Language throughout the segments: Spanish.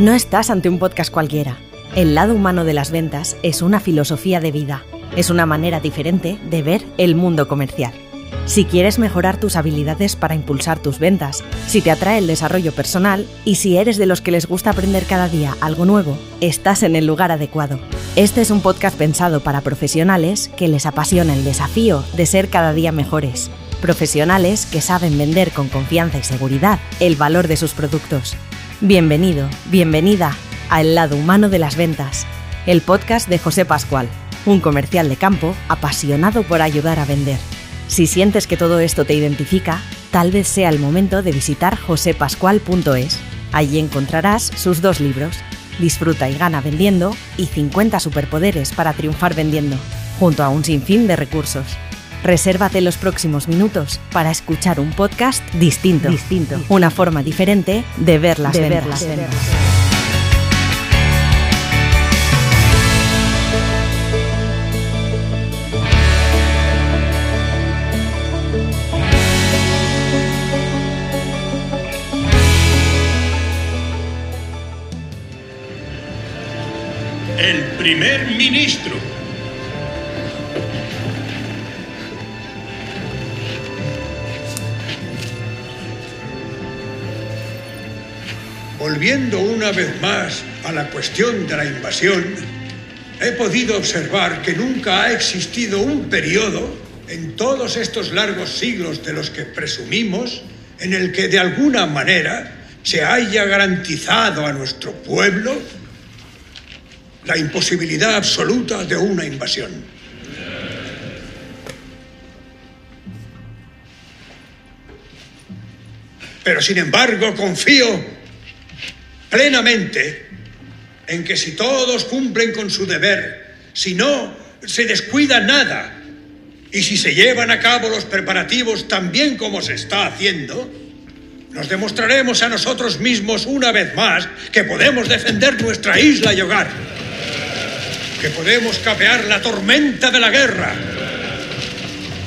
No estás ante un podcast cualquiera. El lado humano de las ventas es una filosofía de vida. Es una manera diferente de ver el mundo comercial. Si quieres mejorar tus habilidades para impulsar tus ventas, si te atrae el desarrollo personal y si eres de los que les gusta aprender cada día algo nuevo, estás en el lugar adecuado. Este es un podcast pensado para profesionales que les apasiona el desafío de ser cada día mejores. Profesionales que saben vender con confianza y seguridad el valor de sus productos Bienvenido, bienvenida a El lado humano de las ventas, el podcast de José Pascual, un comercial de campo apasionado por ayudar a vender. Si sientes que todo esto te identifica, tal vez sea el momento de visitar josepascual.es. Allí encontrarás sus dos libros, Disfruta y gana vendiendo y 50 superpoderes para triunfar vendiendo, junto a un sinfín de recursos. Resérvate los próximos minutos para escuchar un podcast distinto, distinto. Una forma diferente de ver las de ventas. El primer ministro Volviendo una vez más a la cuestión de la invasión, he podido observar que nunca ha existido un periodo en todos estos largos siglos de los que presumimos en el que de alguna manera se haya garantizado a nuestro pueblo la imposibilidad absoluta de una invasión. Pero sin embargo confío plenamente en que si todos cumplen con su deber, si no se descuida nada, y si se llevan a cabo los preparativos tan bien como se está haciendo, nos demostraremos a nosotros mismos una vez más que podemos defender nuestra isla y hogar, que podemos capear la tormenta de la guerra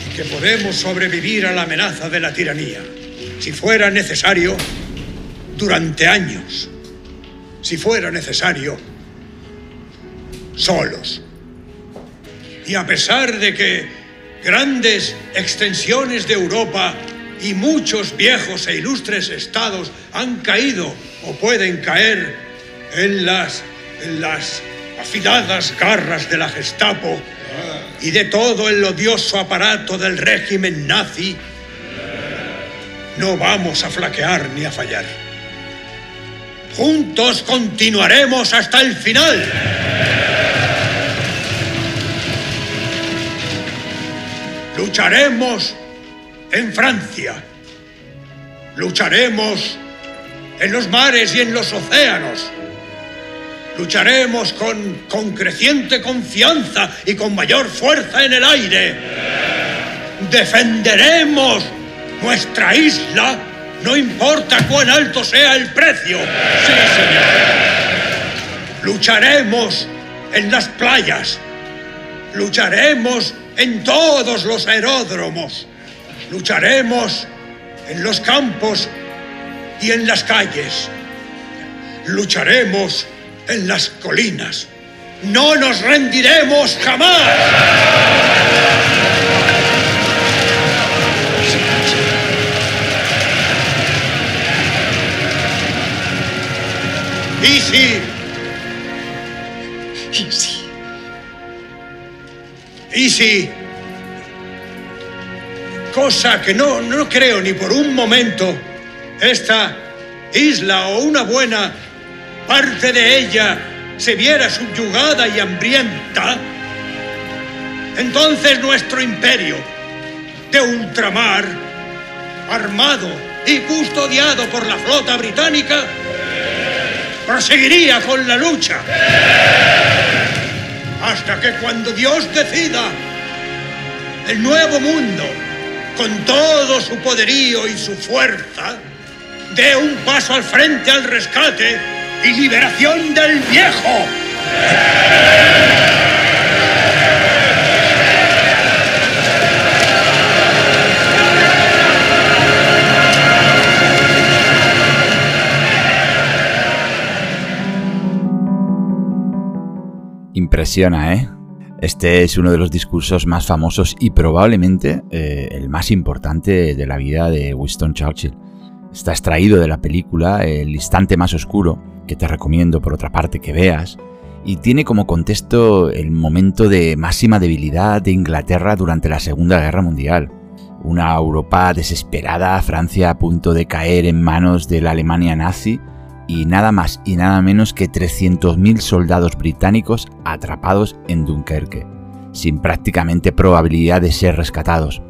y que podemos sobrevivir a la amenaza de la tiranía, si fuera necesario, durante años si fuera necesario, solos. Y a pesar de que grandes extensiones de Europa y muchos viejos e ilustres estados han caído o pueden caer en las, en las afiladas garras de la Gestapo y de todo el odioso aparato del régimen nazi, no vamos a flaquear ni a fallar. Juntos continuaremos hasta el final. Lucharemos en Francia. Lucharemos en los mares y en los océanos. Lucharemos con, con creciente confianza y con mayor fuerza en el aire. Defenderemos nuestra isla no importa cuán alto sea el precio. Sí, señor. Lucharemos en las playas. Lucharemos en todos los aeródromos. Lucharemos en los campos y en las calles. Lucharemos en las colinas. No nos rendiremos jamás. Y sí. Y sí. Y sí. Cosa que no, no creo ni por un momento esta isla o una buena parte de ella se viera subyugada y hambrienta, entonces nuestro imperio de ultramar, armado y custodiado por la flota británica, proseguiría con la lucha. Hasta que cuando Dios decida, el nuevo mundo, con todo su poderío y su fuerza, dé un paso al frente al rescate y liberación del viejo. Impresiona, ¿eh? Este es uno de los discursos más famosos y probablemente eh, el más importante de la vida de Winston Churchill. Está extraído de la película El instante más oscuro, que te recomiendo por otra parte que veas, y tiene como contexto el momento de máxima debilidad de Inglaterra durante la Segunda Guerra Mundial. Una Europa desesperada, Francia a punto de caer en manos de la Alemania nazi y nada más y nada menos que 300.000 soldados británicos atrapados en Dunkerque, sin prácticamente probabilidad de ser rescatados.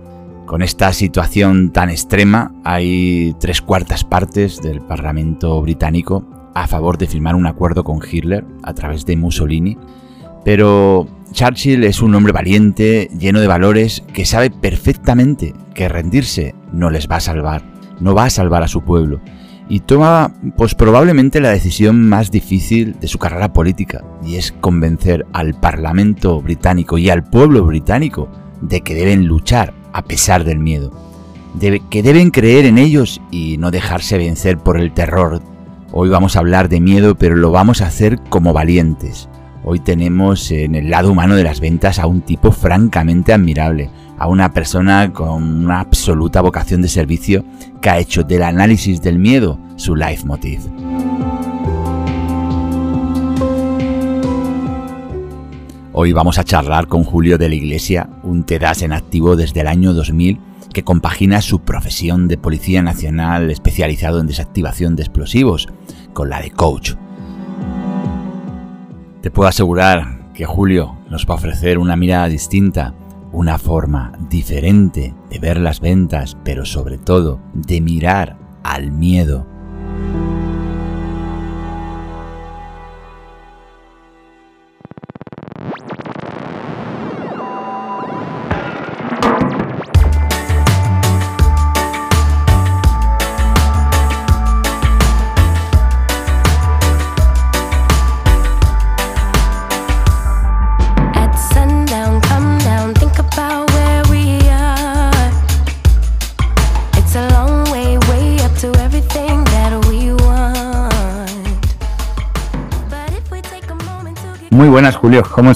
Con esta situación tan extrema, hay tres cuartas partes del Parlamento británico a favor de firmar un acuerdo con Hitler a través de Mussolini, pero Churchill es un hombre valiente, lleno de valores, que sabe perfectamente que rendirse no les va a salvar, no va a salvar a su pueblo y toma pues probablemente la decisión más difícil de su carrera política y es convencer al Parlamento británico y al pueblo británico de que deben luchar a pesar del miedo, de que deben creer en ellos y no dejarse vencer por el terror. Hoy vamos a hablar de miedo, pero lo vamos a hacer como valientes. Hoy tenemos en el lado humano de las ventas a un tipo francamente admirable, a una persona con una absoluta vocación de servicio que ha hecho del análisis del miedo su leitmotiv. Hoy vamos a charlar con Julio de la Iglesia, un TEDAS en activo desde el año 2000 que compagina su profesión de Policía Nacional especializado en desactivación de explosivos con la de coach. Te puedo asegurar que Julio nos va a ofrecer una mirada distinta una forma diferente de ver las ventas, pero sobre todo de mirar al miedo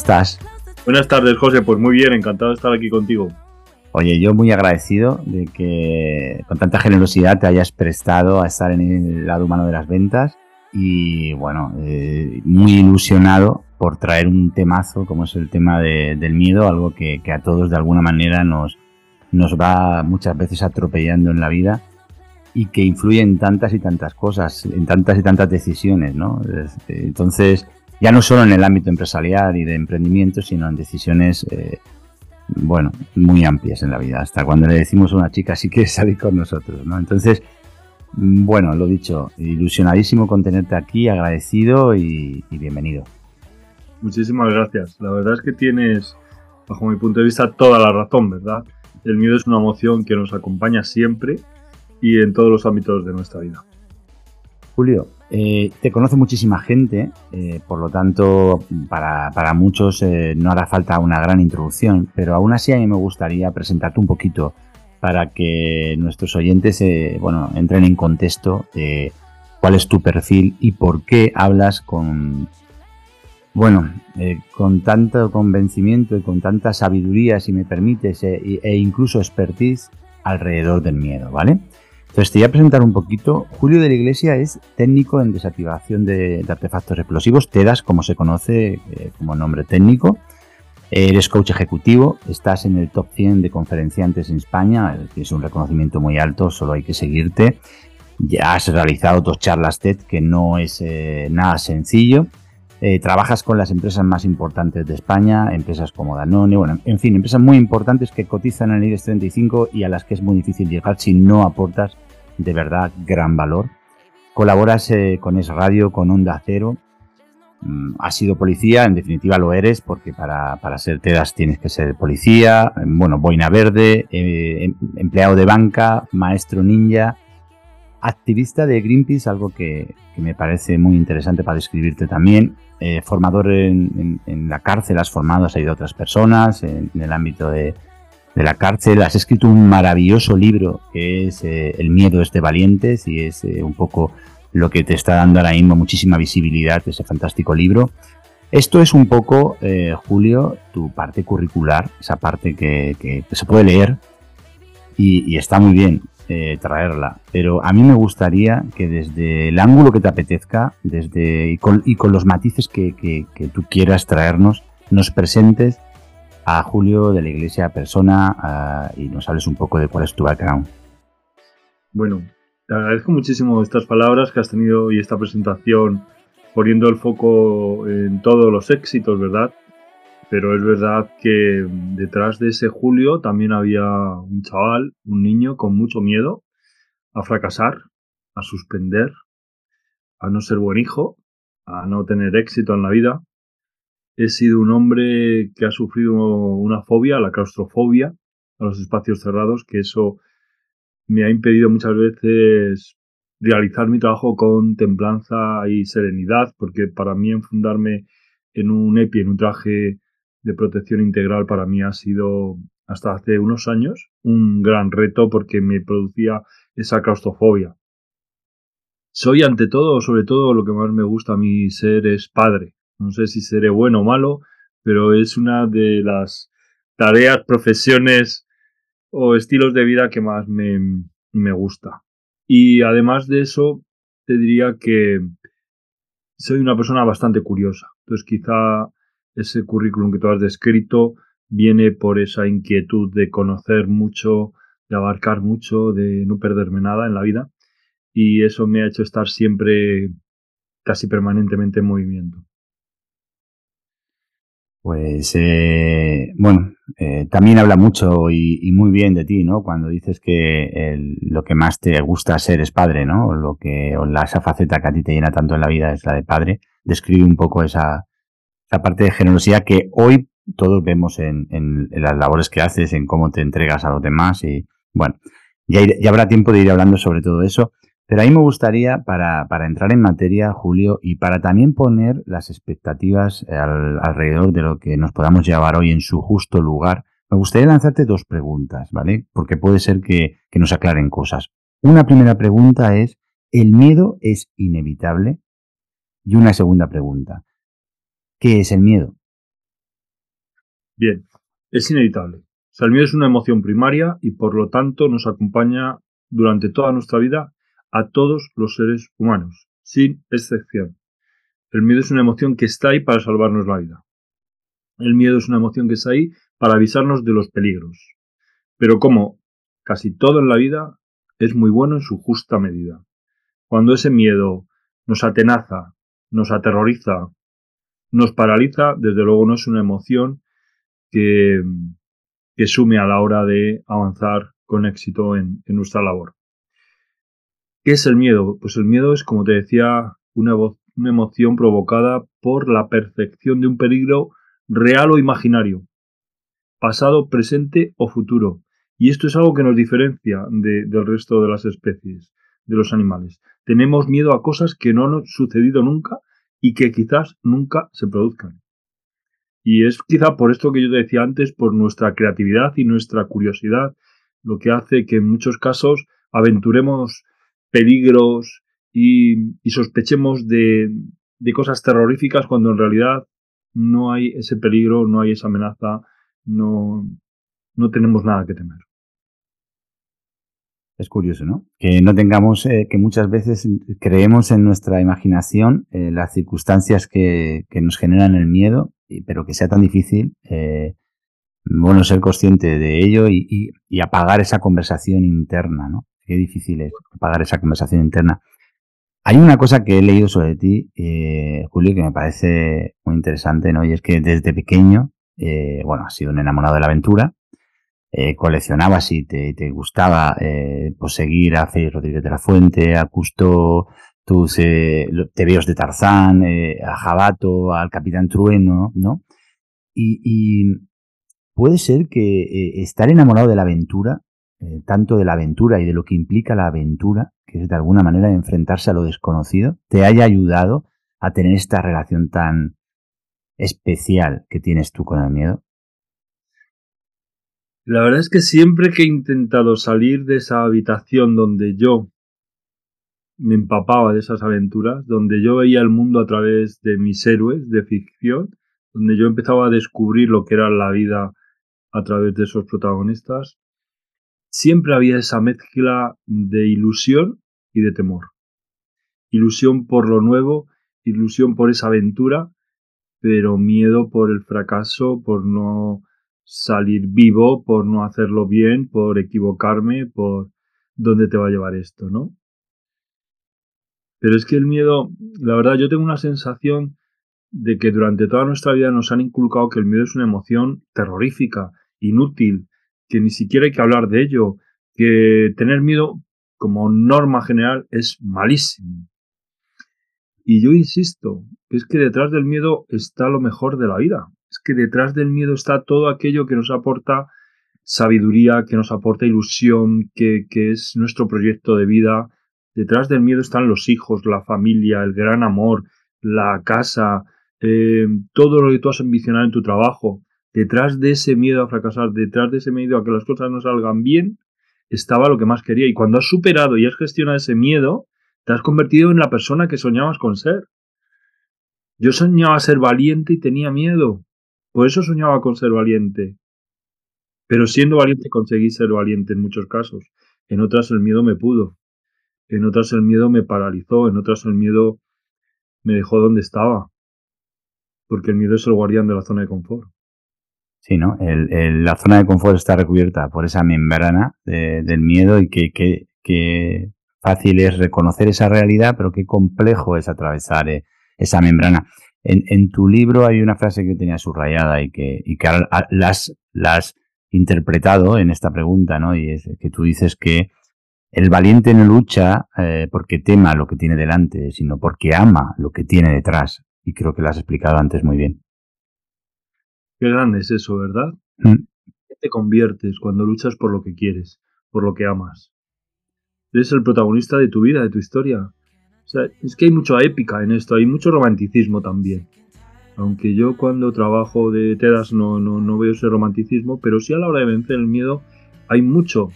estás? Buenas tardes, José. Pues muy bien, encantado de estar aquí contigo. Oye, yo muy agradecido de que con tanta generosidad te hayas prestado a estar en el lado humano de las ventas y bueno, eh, muy ilusionado por traer un temazo como es el tema del miedo, algo que, a todos de alguna manera nos, nos va muchas veces atropellando en la vida y que influye en tantas y tantas cosas, en tantas y tantas decisiones, ¿no? Entonces, ya no solo en el ámbito empresarial y de emprendimiento, sino en decisiones, eh, bueno, muy amplias en la vida. Hasta cuando le decimos a una chica si quieres salir con nosotros, ¿no? Entonces, mm, bueno, lo dicho, ilusionadísimo con tenerte aquí, agradecido y, bienvenido. Muchísimas gracias. La verdad es que tienes, bajo mi punto de vista, toda la razón, ¿verdad? El miedo es una emoción que nos acompaña siempre y en todos los ámbitos de nuestra vida. Julio, eh, te conoce muchísima gente, eh, por lo tanto, para, muchos eh, no hará falta una gran introducción, pero aún así a mí me gustaría presentarte un poquito para que nuestros oyentes bueno, entren en contexto de cuál es tu perfil y por qué hablas con, bueno, con tanto convencimiento y con tanta sabiduría, si me permites, e incluso expertise alrededor del miedo, ¿vale? Entonces te voy a presentar un poquito. Julio de la Iglesia es técnico en desactivación de, artefactos explosivos, TEDAS como se conoce eh, como nombre técnico. Eres coach ejecutivo, estás en el top 100 de conferenciantes en España, que es un reconocimiento muy alto, solo hay que seguirte. Ya has realizado dos charlas TED, que no es eh, nada sencillo. Eh, trabajas con las empresas más importantes de España, empresas como Danone, bueno, en fin, empresas muy importantes que cotizan en el IBEX 35 y a las que es muy difícil llegar si no aportas de verdad gran valor. Colaboras eh, con Es Radio, con Onda Cero. Mm, has sido policía, en definitiva lo eres, porque para, para ser TEDAS tienes que ser policía, bueno, boina verde, eh, em, empleado de banca, maestro ninja, activista de Greenpeace, algo que, me parece muy interesante para describirte también. Eh, formador en, la cárcel, has formado, has ayudado a otras personas en el ámbito de, la cárcel. Has escrito un maravilloso libro que es eh, El miedo es de valientes y es eh, un poco lo que te está dando ahora mismo muchísima visibilidad, ese fantástico libro. Esto es un poco, Julio, tu parte curricular, esa parte que, se puede leer y, está muy bien eh, traerla. Pero a mí me gustaría que desde el ángulo que te apetezca, desde y con, los matices que, tú quieras traernos, nos presentes a Julio de la Iglesia Persona y nos hables un poco de cuál es tu background. Bueno, te agradezco muchísimo estas palabras que has tenido y esta presentación poniendo el foco en todos los éxitos, ¿verdad? Pero es verdad que detrás de ese Julio también había un chaval, un niño con mucho miedo a fracasar, a suspender, a no ser buen hijo, a no tener éxito en la vida. He sido un hombre que ha sufrido una fobia, la claustrofobia, a los espacios cerrados, que eso me ha impedido muchas veces realizar mi trabajo con templanza y serenidad, porque para mí enfundarme en un EPI, en un traje de protección integral, para mí ha sido hasta hace unos años un gran reto porque me producía esa claustrofobia. Soy ante todo, sobre todo, lo que más me gusta a mí ser es padre. No sé si seré bueno o malo, pero es una de las tareas, profesiones o estilos de vida que más me, me gusta. Y además de eso, te diría que soy una persona bastante curiosa. Entonces quizá ese currículum que tú has descrito viene por esa inquietud de conocer mucho, de abarcar mucho, de no perderme nada en la vida. Y eso me ha hecho estar siempre casi permanentemente en movimiento. Pues eh, bueno, eh, también habla mucho y, muy bien de ti, ¿no? Cuando dices que lo que más te gusta ser es padre, ¿no? O lo que, o esa faceta que a ti te llena tanto en la vida es la de padre. Describe un poco esa, esa parte de generosidad que hoy todos vemos en, las labores que haces, en cómo te entregas a los demás y bueno, ya, habrá tiempo de ir hablando sobre todo eso. Pero a mí me gustaría, para, entrar en materia, Julio, y para también poner las expectativas eh, alrededor de lo que nos podamos llevar hoy en su justo lugar, me gustaría lanzarte dos preguntas, ¿vale? Porque puede ser que nos aclaren cosas. Una primera pregunta es, ¿el miedo es inevitable? Y una segunda pregunta, ¿qué es el miedo? Bien, es inevitable. O sea, el miedo es una emoción primaria y por lo tanto nos acompaña durante toda nuestra vida a todos los seres humanos, sin excepción. El miedo es una emoción que está ahí para salvarnos la vida. El miedo es una emoción que está ahí para avisarnos de los peligros. Pero como casi todo en la vida, es muy bueno en su justa medida. Cuando ese miedo nos atenaza, nos aterroriza, nos paraliza, desde luego no es una emoción que, sume a la hora de avanzar con éxito en nuestra labor. ¿Qué es el miedo? Pues el miedo es, como te decía, una emoción provocada por la percepción de un peligro real o imaginario, pasado, presente o futuro. Y esto es algo que nos diferencia del resto de las especies, de los animales. Tenemos miedo a cosas que no han sucedido nunca y que quizás nunca se produzcan. Y es quizá por esto que yo te decía antes, por nuestra creatividad y nuestra curiosidad, lo que hace que en muchos casos aventuremos peligros y, sospechemos de, cosas terroríficas cuando en realidad no hay ese peligro, no hay esa amenaza, no, no tenemos nada que temer. Es curioso, ¿no? Que no tengamos, eh, que muchas veces creemos en nuestra imaginación eh, las circunstancias que, nos generan el miedo, pero que sea tan difícil, eh, bueno, ser consciente de ello y, apagar esa conversación interna, ¿no? Qué difícil es apagar esa conversación interna. Hay una cosa que he leído sobre ti, eh, Julio, que me parece muy interesante, ¿no? Y es que desde pequeño, bueno, has sido un enamorado de la aventura, eh, coleccionabas y te, gustaba pues seguir a Félix Rodríguez de la Fuente, a Custo, tus tebeos de Tarzán, a Jabato, al Capitán Trueno, ¿no? Y, y puede ser que estar enamorado de la aventura eh, tanto de la aventura y de lo que implica la aventura, que es de alguna manera enfrentarse a lo desconocido, te haya ayudado a tener esta relación tan especial que tienes tú con el miedo? La verdad es que siempre que he intentado salir de esa habitación donde yo me empapaba de esas aventuras, donde yo veía el mundo a través de mis héroes de ficción, donde yo empezaba a descubrir lo que era la vida a través de esos protagonistas, siempre había esa mezcla de ilusión y de temor. Ilusión por lo nuevo, ilusión por esa aventura, pero miedo por el fracaso, por no salir vivo, por no hacerlo bien, por equivocarme, por dónde te va a llevar esto, ¿no? Pero es que el miedo, la verdad, yo tengo una sensación de que durante toda nuestra vida nos han inculcado que el miedo es una emoción terrorífica, inútil, que ni siquiera hay que hablar de ello, que tener miedo como norma general es malísimo. Y yo insisto, que es que detrás del miedo está lo mejor de la vida. Que detrás del miedo está todo aquello que nos aporta sabiduría, que nos aporta ilusión, que, que es nuestro proyecto de vida. Detrás del miedo están los hijos, la familia, el gran amor, la casa, eh, todo lo que tú has ambicionado en tu trabajo. Detrás de ese miedo a fracasar, detrás de ese miedo a que las cosas no salgan bien, estaba lo que más quería. Y cuando has superado y has gestionado ese miedo, te has convertido en la persona que soñabas con ser. Yo soñaba ser valiente y tenía miedo. Por eso soñaba con ser valiente. Pero siendo valiente conseguí ser valiente en muchos casos. En otras el miedo me pudo. En otras el miedo me paralizó. En otras el miedo me dejó donde estaba. Porque el miedo es el guardián de la zona de confort. Sí, ¿no? La zona de confort está recubierta por esa membrana del miedo y que, que, fácil es reconocer esa realidad, pero qué complejo es atravesar eh, esa membrana. En, en, tu libro hay una frase que tenía subrayada y que, y que las, las interpretado en esta pregunta, ¿no? Y es que tú dices que el valiente no lucha eh, porque tema lo que tiene delante, sino porque ama lo que tiene detrás. Y creo que lo has explicado antes muy bien. Qué grande es eso, ¿verdad? Mm. ¿Qué te conviertes cuando luchas por lo que quieres, por lo que amas? Eres el protagonista de tu vida, de tu historia. Es que hay mucha épica en esto, hay mucho romanticismo también. Aunque yo cuando trabajo de teras no, no, no veo ese romanticismo, pero sí a la hora de vencer el miedo hay mucho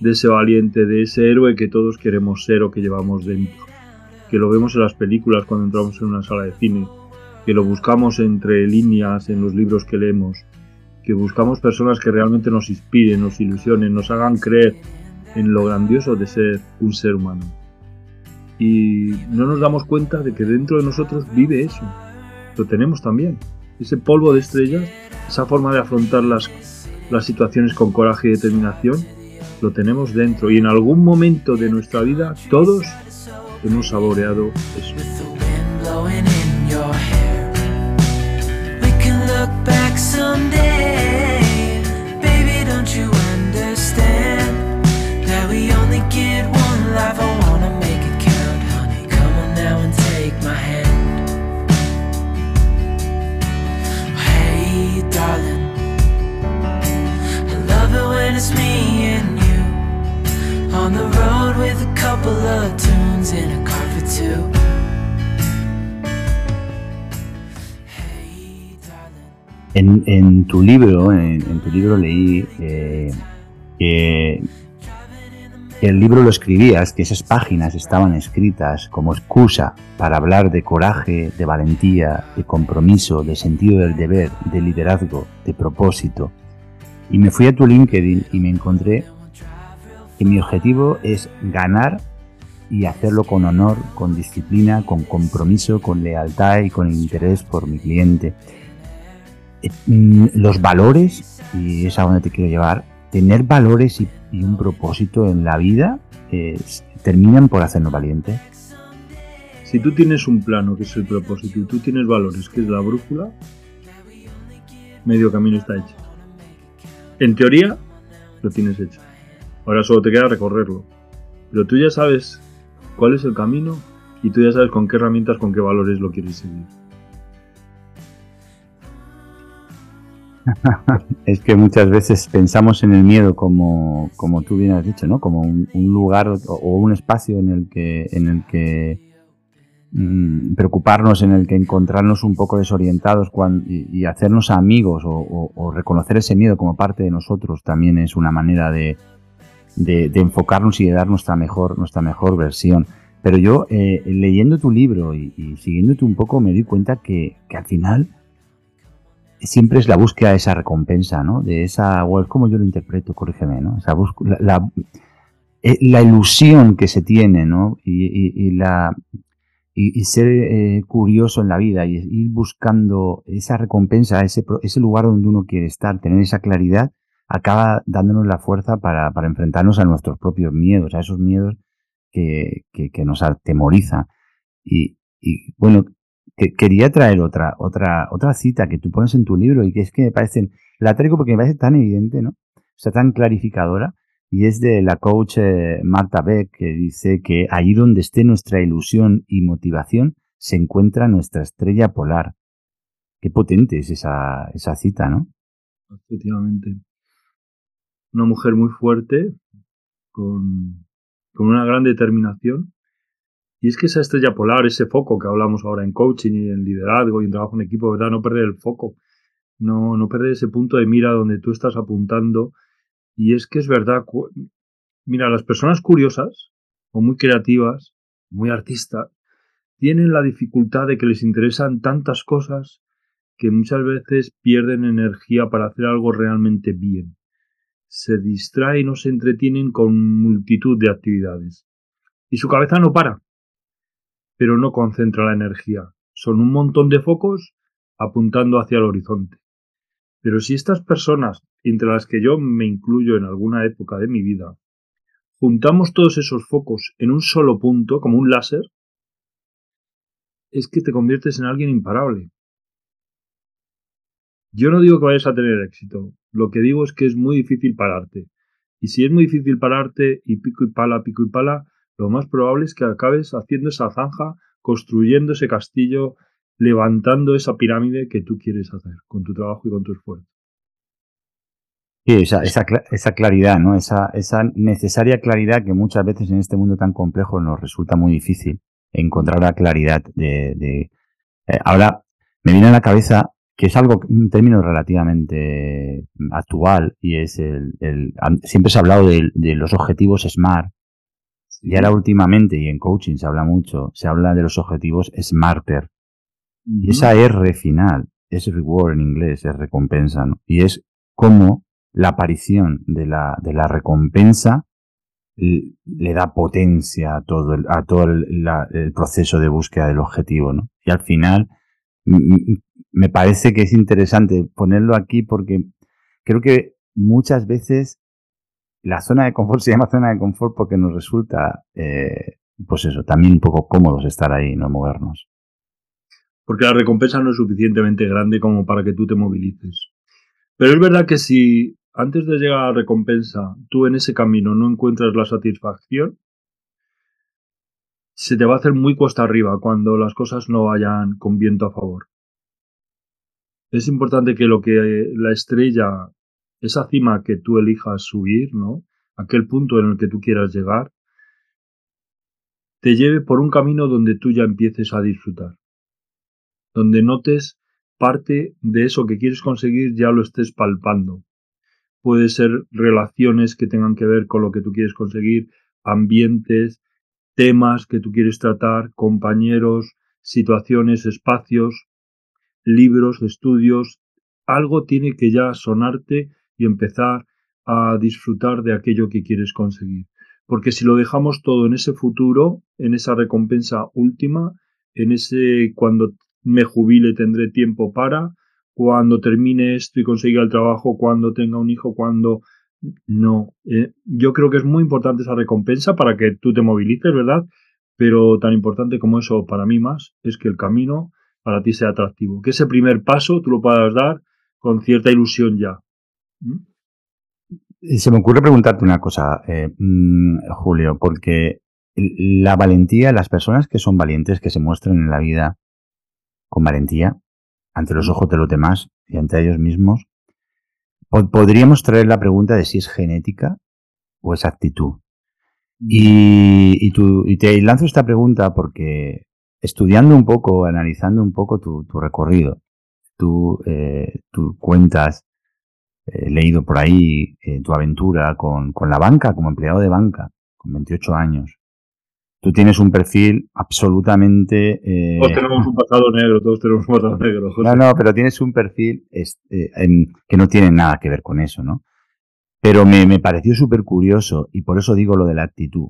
de ese valiente, de ese héroe que todos queremos ser o que llevamos dentro. Que lo vemos en las películas cuando entramos en una sala de cine, que lo buscamos entre líneas en los libros que leemos, que buscamos personas que realmente nos inspiren, nos ilusionen, nos hagan creer en lo grandioso de ser un ser humano. Y no nos damos cuenta de que dentro de nosotros vive eso. Lo tenemos también. Ese polvo de estrellas, esa forma de afrontar las, las situaciones con coraje y determinación, lo tenemos dentro. Y en algún momento de nuestra vida todos hemos saboreado eso. En, tu libro, en, tu libro leí eh, que el libro lo escribías, que esas páginas estaban escritas como excusa para hablar de coraje, de valentía, de compromiso, de sentido del deber, de liderazgo, de propósito. Y me fui a tu LinkedIn y me encontré que mi objetivo es ganar y hacerlo con honor, con disciplina, con compromiso, con lealtad y con interés por mi cliente. Mm, los valores, y es a donde te quiero llevar, tener valores y, un propósito en la vida terminan por hacernos valientes. Si tú tienes un plano que es el propósito y tú tienes valores que es la brújula, medio camino está hecho. En teoría, lo tienes hecho. Ahora solo te queda recorrerlo. Pero tú ya sabes cuál es el camino y tú ya sabes con qué herramientas, con qué valores lo quieres seguir. es que muchas veces pensamos en el miedo como, como tú bien has dicho, ¿no? Como un, lugar o, un espacio en el que, en el que mm, preocuparnos, en el que encontrarnos un poco desorientados y, hacernos amigos o, reconocer ese miedo como parte de nosotros también es una manera de, de, enfocarnos y de dar nuestra mejor, nuestra mejor versión. Pero yo, eh, leyendo tu libro y, siguiéndote un poco, me di cuenta que, al final siempre es la búsqueda de esa recompensa, ¿no? De esa, o es como yo lo interpreto, corrígeme, ¿no? Esa la, eh, la, ilusión que se tiene, ¿no? Y, la y, ser eh, curioso en la vida y ir buscando esa recompensa, ese, ese lugar donde uno quiere estar, tener esa claridad, acaba dándonos la fuerza para, para enfrentarnos a nuestros propios miedos, a esos miedos que, que, nos atemoriza. Y, y bueno, quería traer otra, otra, otra cita que tú pones en tu libro y que es que me parece, la traigo porque me parece tan evidente, ¿no? O sea, tan clarificadora. Y es de la coach eh, Marta Beck que dice que allí donde esté nuestra ilusión y motivación se encuentra nuestra estrella polar. Qué potente es esa, esa cita, ¿no? Efectivamente. Una mujer muy fuerte, con con una gran determinación. Y es que esa estrella polar, ese foco que hablamos ahora en coaching y en liderazgo y en trabajo en equipo, ¿verdad? No perder el foco, no, no perder ese punto de mira donde tú estás apuntando. Y es que es verdad, mira, las personas curiosas o muy creativas, muy artistas, tienen la dificultad de que les interesan tantas cosas que muchas veces pierden energía para hacer algo realmente bien se distraen o se entretienen con multitud de actividades. Y su cabeza no para, pero no concentra la energía. Son un montón de focos apuntando hacia el horizonte. Pero si estas personas, entre las que yo me incluyo en alguna época de mi vida, juntamos todos esos focos en un solo punto, como un láser, es que te conviertes en alguien imparable. Yo no digo que vayas a tener éxito, lo que digo es que es muy difícil pararte. Y si es muy difícil pararte y pico y pala, pico y pala, lo más probable es que acabes haciendo esa zanja, construyendo ese castillo, levantando esa pirámide que tú quieres hacer con tu trabajo y con tu esfuerzo. Sí, esa, esa, claridad, ¿no? Esa, esa necesaria claridad que muchas veces en este mundo tan complejo nos resulta muy difícil encontrar la claridad de... de eh, ahora, me viene a la cabeza que es algo, un término relativamente actual y es el, siempre se ha hablado de, los objetivos SMART y ahora últimamente y en coaching se habla mucho, se habla de los objetivos SMARTER y esa R final es reward en inglés, es recompensa ¿no? y es como la aparición de la, de la recompensa le da potencia a todo el, a todo el, proceso de búsqueda del objetivo, ¿no? Y al final me parece que es interesante ponerlo aquí porque creo que muchas veces la zona de confort se llama zona de confort porque nos resulta, eh, pues eso, también un poco cómodos estar ahí, no movernos. Porque la recompensa no es suficientemente grande como para que tú te movilices. Pero es verdad que si antes de llegar a la recompensa tú en ese camino no encuentras la satisfacción, se te va a hacer muy cuesta arriba cuando las cosas no vayan con viento a favor. Es importante que lo que la estrella, esa cima que tú elijas subir, ¿no? Aquel punto en el que tú quieras llegar, te lleve por un camino donde tú ya empieces a disfrutar. Donde notes parte de eso que quieres conseguir ya lo estés palpando. Puede ser relaciones que tengan que ver con lo que tú quieres conseguir, ambientes, temas que tú quieres tratar, compañeros, situaciones, espacios, libros, estudios, algo tiene que ya sonarte y empezar a disfrutar de aquello que quieres conseguir. Porque si lo dejamos todo en ese futuro, en esa recompensa última, en ese cuando me jubile tendré tiempo para, cuando termine esto y consiga el trabajo, cuando tenga un hijo, cuando no, eh, yo creo que es muy importante esa recompensa para que tú te movilices, ¿verdad? Pero tan importante como eso para mí más es que el camino para ti sea atractivo. Que ese primer paso tú lo puedas dar con cierta ilusión ya. ¿Mm? Se me ocurre preguntarte una cosa, eh, mm, Julio, porque la valentía, las personas que son valientes, que se muestran en la vida con valentía, ante los ojos de los demás y ante ellos mismos, podríamos traer la pregunta de si es genética o es actitud. Y, y, te lanzo esta pregunta porque estudiando un poco, analizando un poco tu, recorrido, tú, eh, cuentas, he leído por ahí eh, tu aventura con, con, la banca, como empleado de banca, con 28 años. tú tienes un perfil absolutamente... Eh, todos tenemos un pasado negro, todos tenemos un pasado negro. No, no, pero tienes un perfil este, que no tiene nada que ver con eso, ¿no? Pero me, me pareció súper curioso y por eso digo lo de la actitud.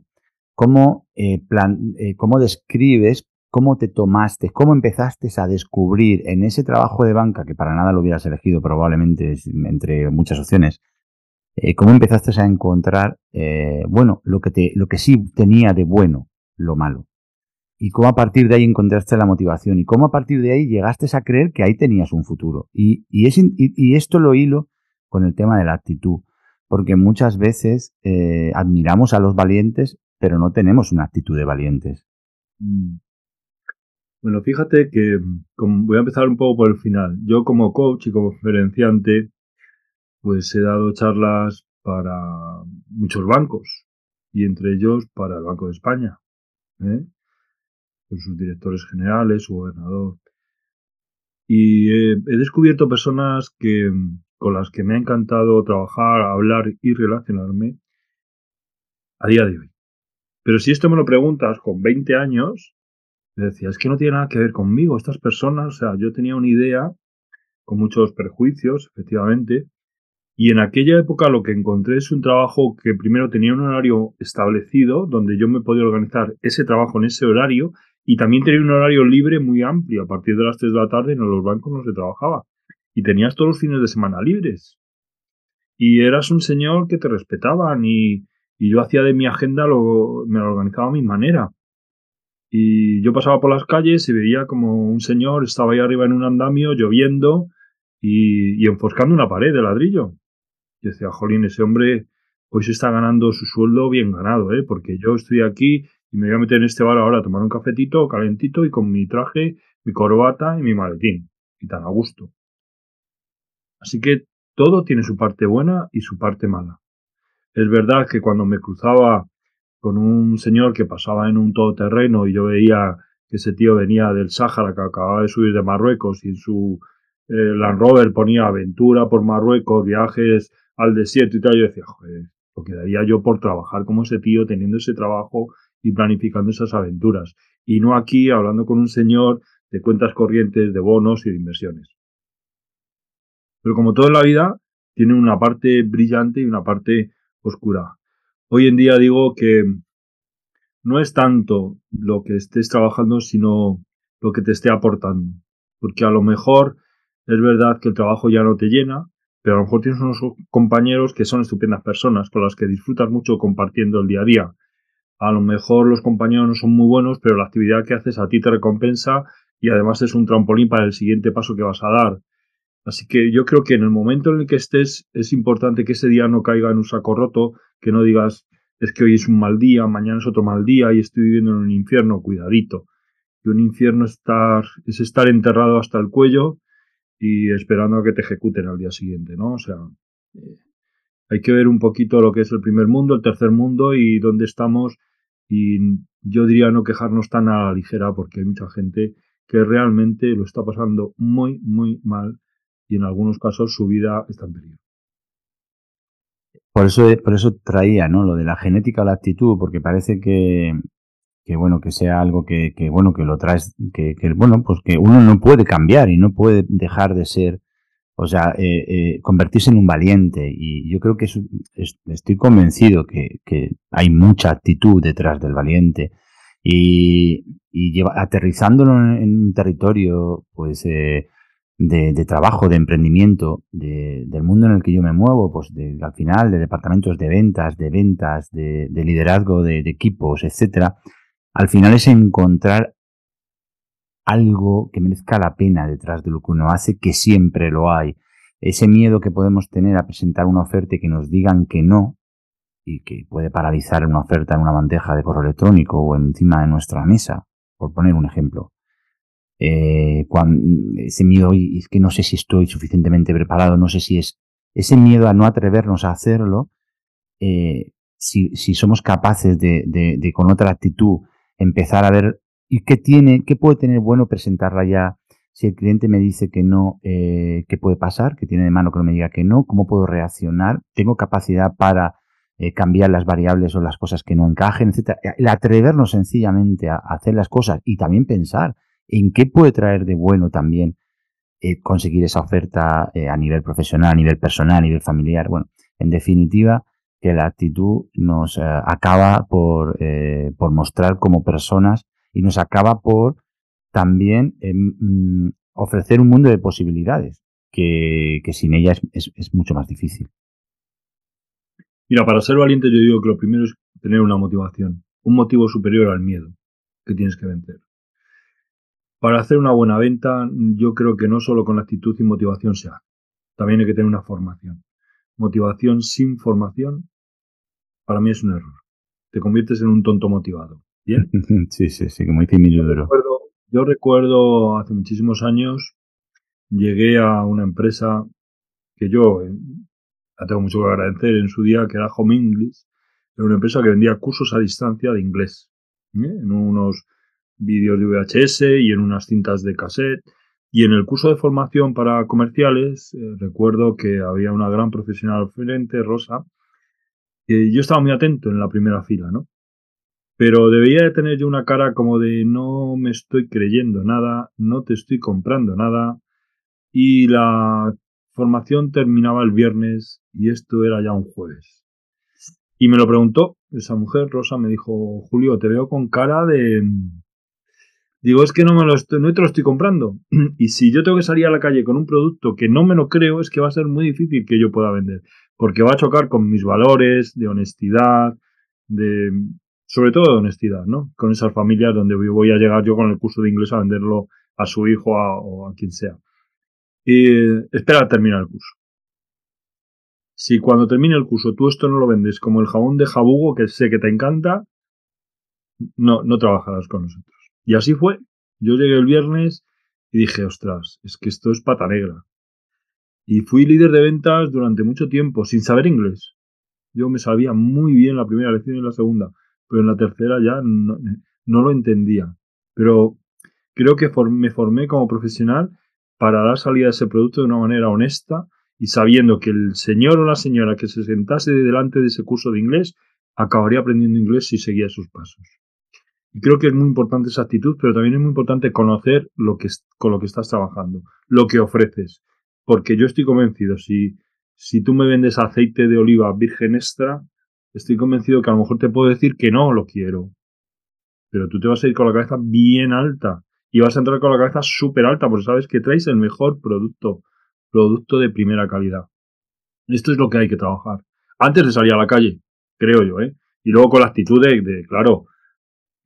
¿Cómo, eh, plan, eh, ¿Cómo describes, cómo te tomaste, cómo empezaste a descubrir en ese trabajo de banca, que para nada lo hubieras elegido probablemente entre muchas opciones, eh, cómo empezaste a encontrar, eh, bueno, lo que, lo que sí tenía de bueno, lo malo. Y cómo a partir de ahí encontraste la motivación y cómo a partir de ahí llegaste a creer que ahí tenías un futuro. Y, y, es, y, esto lo hilo con el tema de la actitud, porque muchas veces eh, admiramos a los valientes, pero no tenemos una actitud de valientes. Bueno, fíjate que voy a empezar un poco por el final. Yo como coach y como conferenciante pues he dado charlas para muchos bancos y entre ellos para el Banco de España, ¿eh? con sus directores generales, su gobernador. Y he, descubierto personas que, con las que me ha encantado trabajar, hablar y relacionarme a día de hoy. Pero si esto me lo preguntas con 20 años, decía, es que no tiene nada que ver conmigo, estas personas, o sea, yo tenía una idea con muchos perjuicios, efectivamente, y en aquella época lo que encontré es un trabajo que primero tenía un horario establecido, donde yo me podía organizar ese trabajo en ese horario, y también tenía un horario libre muy amplio. A partir de las 3 de la tarde en los bancos no se trabajaba. Y tenías todos los fines de semana libres. Y eras un señor que te respetaban y, y yo hacía de mi agenda, lo, me lo organizaba a mi manera. Y yo pasaba por las calles y veía como un señor estaba ahí arriba en un andamio lloviendo y, enfoscando una pared de ladrillo. Y decía, jolín, ese hombre hoy se está ganando su sueldo bien ganado, ¿eh? Porque yo estoy aquí y me voy a meter en este bar ahora a tomar un cafetito calentito y con mi traje, mi corbata y mi maletín. Y tan a gusto. Así que todo tiene su parte buena y su parte mala. Es verdad que cuando me cruzaba con un señor que pasaba en un todoterreno y yo veía que ese tío venía del Sáhara, que acababa de subir de Marruecos y en su eh, Land Rover ponía aventura por Marruecos, viajes al desierto y tal, yo decía, joder, lo quedaría yo por trabajar como ese tío, teniendo ese trabajo y planificando esas aventuras. Y no aquí hablando con un señor de cuentas corrientes, de bonos y de inversiones. Pero como todo en la vida, tiene una parte brillante y una parte oscura. Hoy en día digo que no es tanto lo que estés trabajando, sino lo que te esté aportando. Porque a lo mejor es verdad que el trabajo ya no te llena, pero a lo mejor tienes unos compañeros que son estupendas personas, con las que disfrutas mucho compartiendo el día a día. A lo mejor los compañeros no son muy buenos, pero la actividad que haces a ti te recompensa y además es un trampolín para el siguiente paso que vas a dar. Así que yo creo que en el momento en el que estés es importante que ese día no caiga en un saco roto, que no digas es que hoy es un mal día, mañana es otro mal día y estoy viviendo en un infierno, cuidadito. Que un infierno estar, es estar enterrado hasta el cuello y esperando a que te ejecuten al día siguiente, ¿no? O sea, eh, hay que ver un poquito lo que es el primer mundo, el tercer mundo y dónde estamos y yo diría no quejarnos tan a la ligera porque hay mucha gente que realmente lo está pasando muy, muy mal y en algunos casos su vida está en peligro. Por eso, por eso traía, ¿no? Lo de la genética o la actitud, porque parece que, que bueno, que sea algo que, que bueno, que lo traes, que, que, bueno, pues que uno no puede cambiar y no puede dejar de ser, o sea, eh, eh, convertirse en un valiente. Y yo creo que estoy convencido que, que, hay mucha actitud detrás del valiente. Y, y lleva, aterrizándolo en, un territorio, pues, eh, de, de, trabajo, de emprendimiento, de, del mundo en el que yo me muevo, pues de, al final de departamentos de ventas, de ventas, de, de liderazgo de, equipos, etcétera, al final es encontrar algo que merezca la pena detrás de lo que uno hace, que siempre lo hay. Ese miedo que podemos tener a presentar una oferta y que nos digan que no, y que puede paralizar una oferta en una bandeja de correo electrónico o encima de nuestra mesa, por poner un ejemplo. Eh, ese miedo, es que no sé si estoy suficientemente preparado, no sé si es ese miedo a no atrevernos a hacerlo, eh, si, si, somos capaces de, con otra actitud, empezar a ver y qué tiene, qué puede tener bueno presentarla ya. Si el cliente me dice que no, eh, ¿qué puede pasar? Que tiene de mano que no me diga que no, ¿cómo puedo reaccionar? ¿Tengo capacidad para eh, cambiar las variables o las cosas que no encajen, etcétera. El atrevernos sencillamente a, hacer las cosas y también pensar en qué puede traer de bueno también eh, conseguir esa oferta eh, a nivel profesional, a nivel personal, a nivel familiar. Bueno, en definitiva, que la actitud nos acaba por, por mostrar como personas y nos acaba por también em, mm, ofrecer un mundo de posibilidades que, sin ella es mucho más difícil. Mira, para ser valiente yo digo que lo primero es tener una motivación, un motivo superior al miedo que tienes que vencer. Para hacer una buena venta, yo creo que no solo con actitud y motivación se hace. También hay que tener una formación. Motivación sin formación, para mí es un error. Te conviertes en un tonto motivado. ¿Bien? Sí, sí, sí, como dice mi yo recuerdo, yo recuerdo hace muchísimos años, llegué a una empresa que yo, la tengo mucho que agradecer en su día, que era Home English, era una empresa que vendía cursos a distancia de inglés, ¿eh? en unos vídeos de VHS y en unas cintas de cassette. Y en el curso de formación para comerciales, eh, recuerdo que había una gran profesional frente, Rosa, y yo estaba muy atento en la primera fila, ¿no? Pero debía de tener yo una cara como de no me estoy creyendo nada, no te estoy comprando nada. Y la formación terminaba el viernes y esto era ya un jueves. Y me lo preguntó esa mujer, Rosa, me dijo, Julio, te veo con cara de... Digo, es que no me lo no te lo estoy comprando. Y si yo tengo que salir a la calle con un producto que no me lo creo, es que va a ser muy difícil que yo pueda vender. Porque va a chocar con mis valores de honestidad, de sobre todo de honestidad, ¿no? Con esas familias donde voy a llegar yo con el curso de inglés a venderlo a su hijo o a quien sea y espera a terminar el curso. Si cuando termine el curso tú esto no lo vendes como el jabón de jabugo que sé que te encanta, no, no trabajarás con nosotros. Y así fue. Yo llegué el viernes y dije, ostras, es que esto es pata negra. Y fui líder de ventas durante mucho tiempo, sin saber inglés. Yo me sabía muy bien la primera lección y la segunda, pero en la tercera ya no, lo entendía. Pero creo que me formé como profesional para dar salida a ese producto de una manera honesta y sabiendo que el señor o la señora que se sentase delante de ese curso de inglés acabaría aprendiendo inglés si seguía sus pasos. Y creo que es muy importante esa actitud, pero también es muy importante conocer lo que, con lo que estás trabajando, lo que ofreces. Porque yo estoy convencido, si, si tú me vendes aceite de oliva virgen extra, estoy convencido que a lo mejor te puedo decir que no lo quiero. Pero tú te vas a ir con la cabeza bien alta y vas a entrar con la cabeza súper alta porque sabes que traes el mejor producto, producto de primera calidad. Esto es lo que hay que trabajar. Antes de salir a la calle, creo yo, ¿eh? Y luego con la actitud de, claro,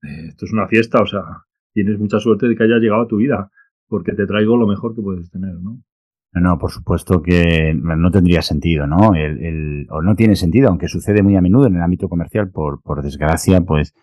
eh, esto es una fiesta, o sea, tienes mucha suerte de que haya llegado a tu vida, porque te traigo lo mejor que puedes tener, ¿no? No, por supuesto que no tendría sentido, ¿no? El, o no tiene sentido, aunque sucede muy a menudo en el ámbito comercial, por, por desgracia, pues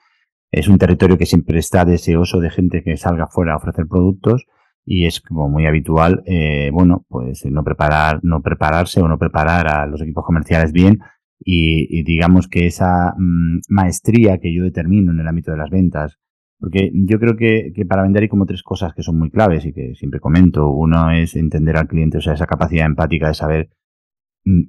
es un territorio que siempre está deseoso de gente que salga fuera a ofrecer productos y es como muy habitual, eh, bueno, pues no preparar, no prepararse o no preparar a los equipos comerciales bien y, digamos que esa mm, maestría que yo determino en el ámbito de las ventas, porque yo creo que, que, para vender hay como tres cosas que son muy claves y que siempre comento. Uno es entender al cliente, o sea, esa capacidad empática de saber mm,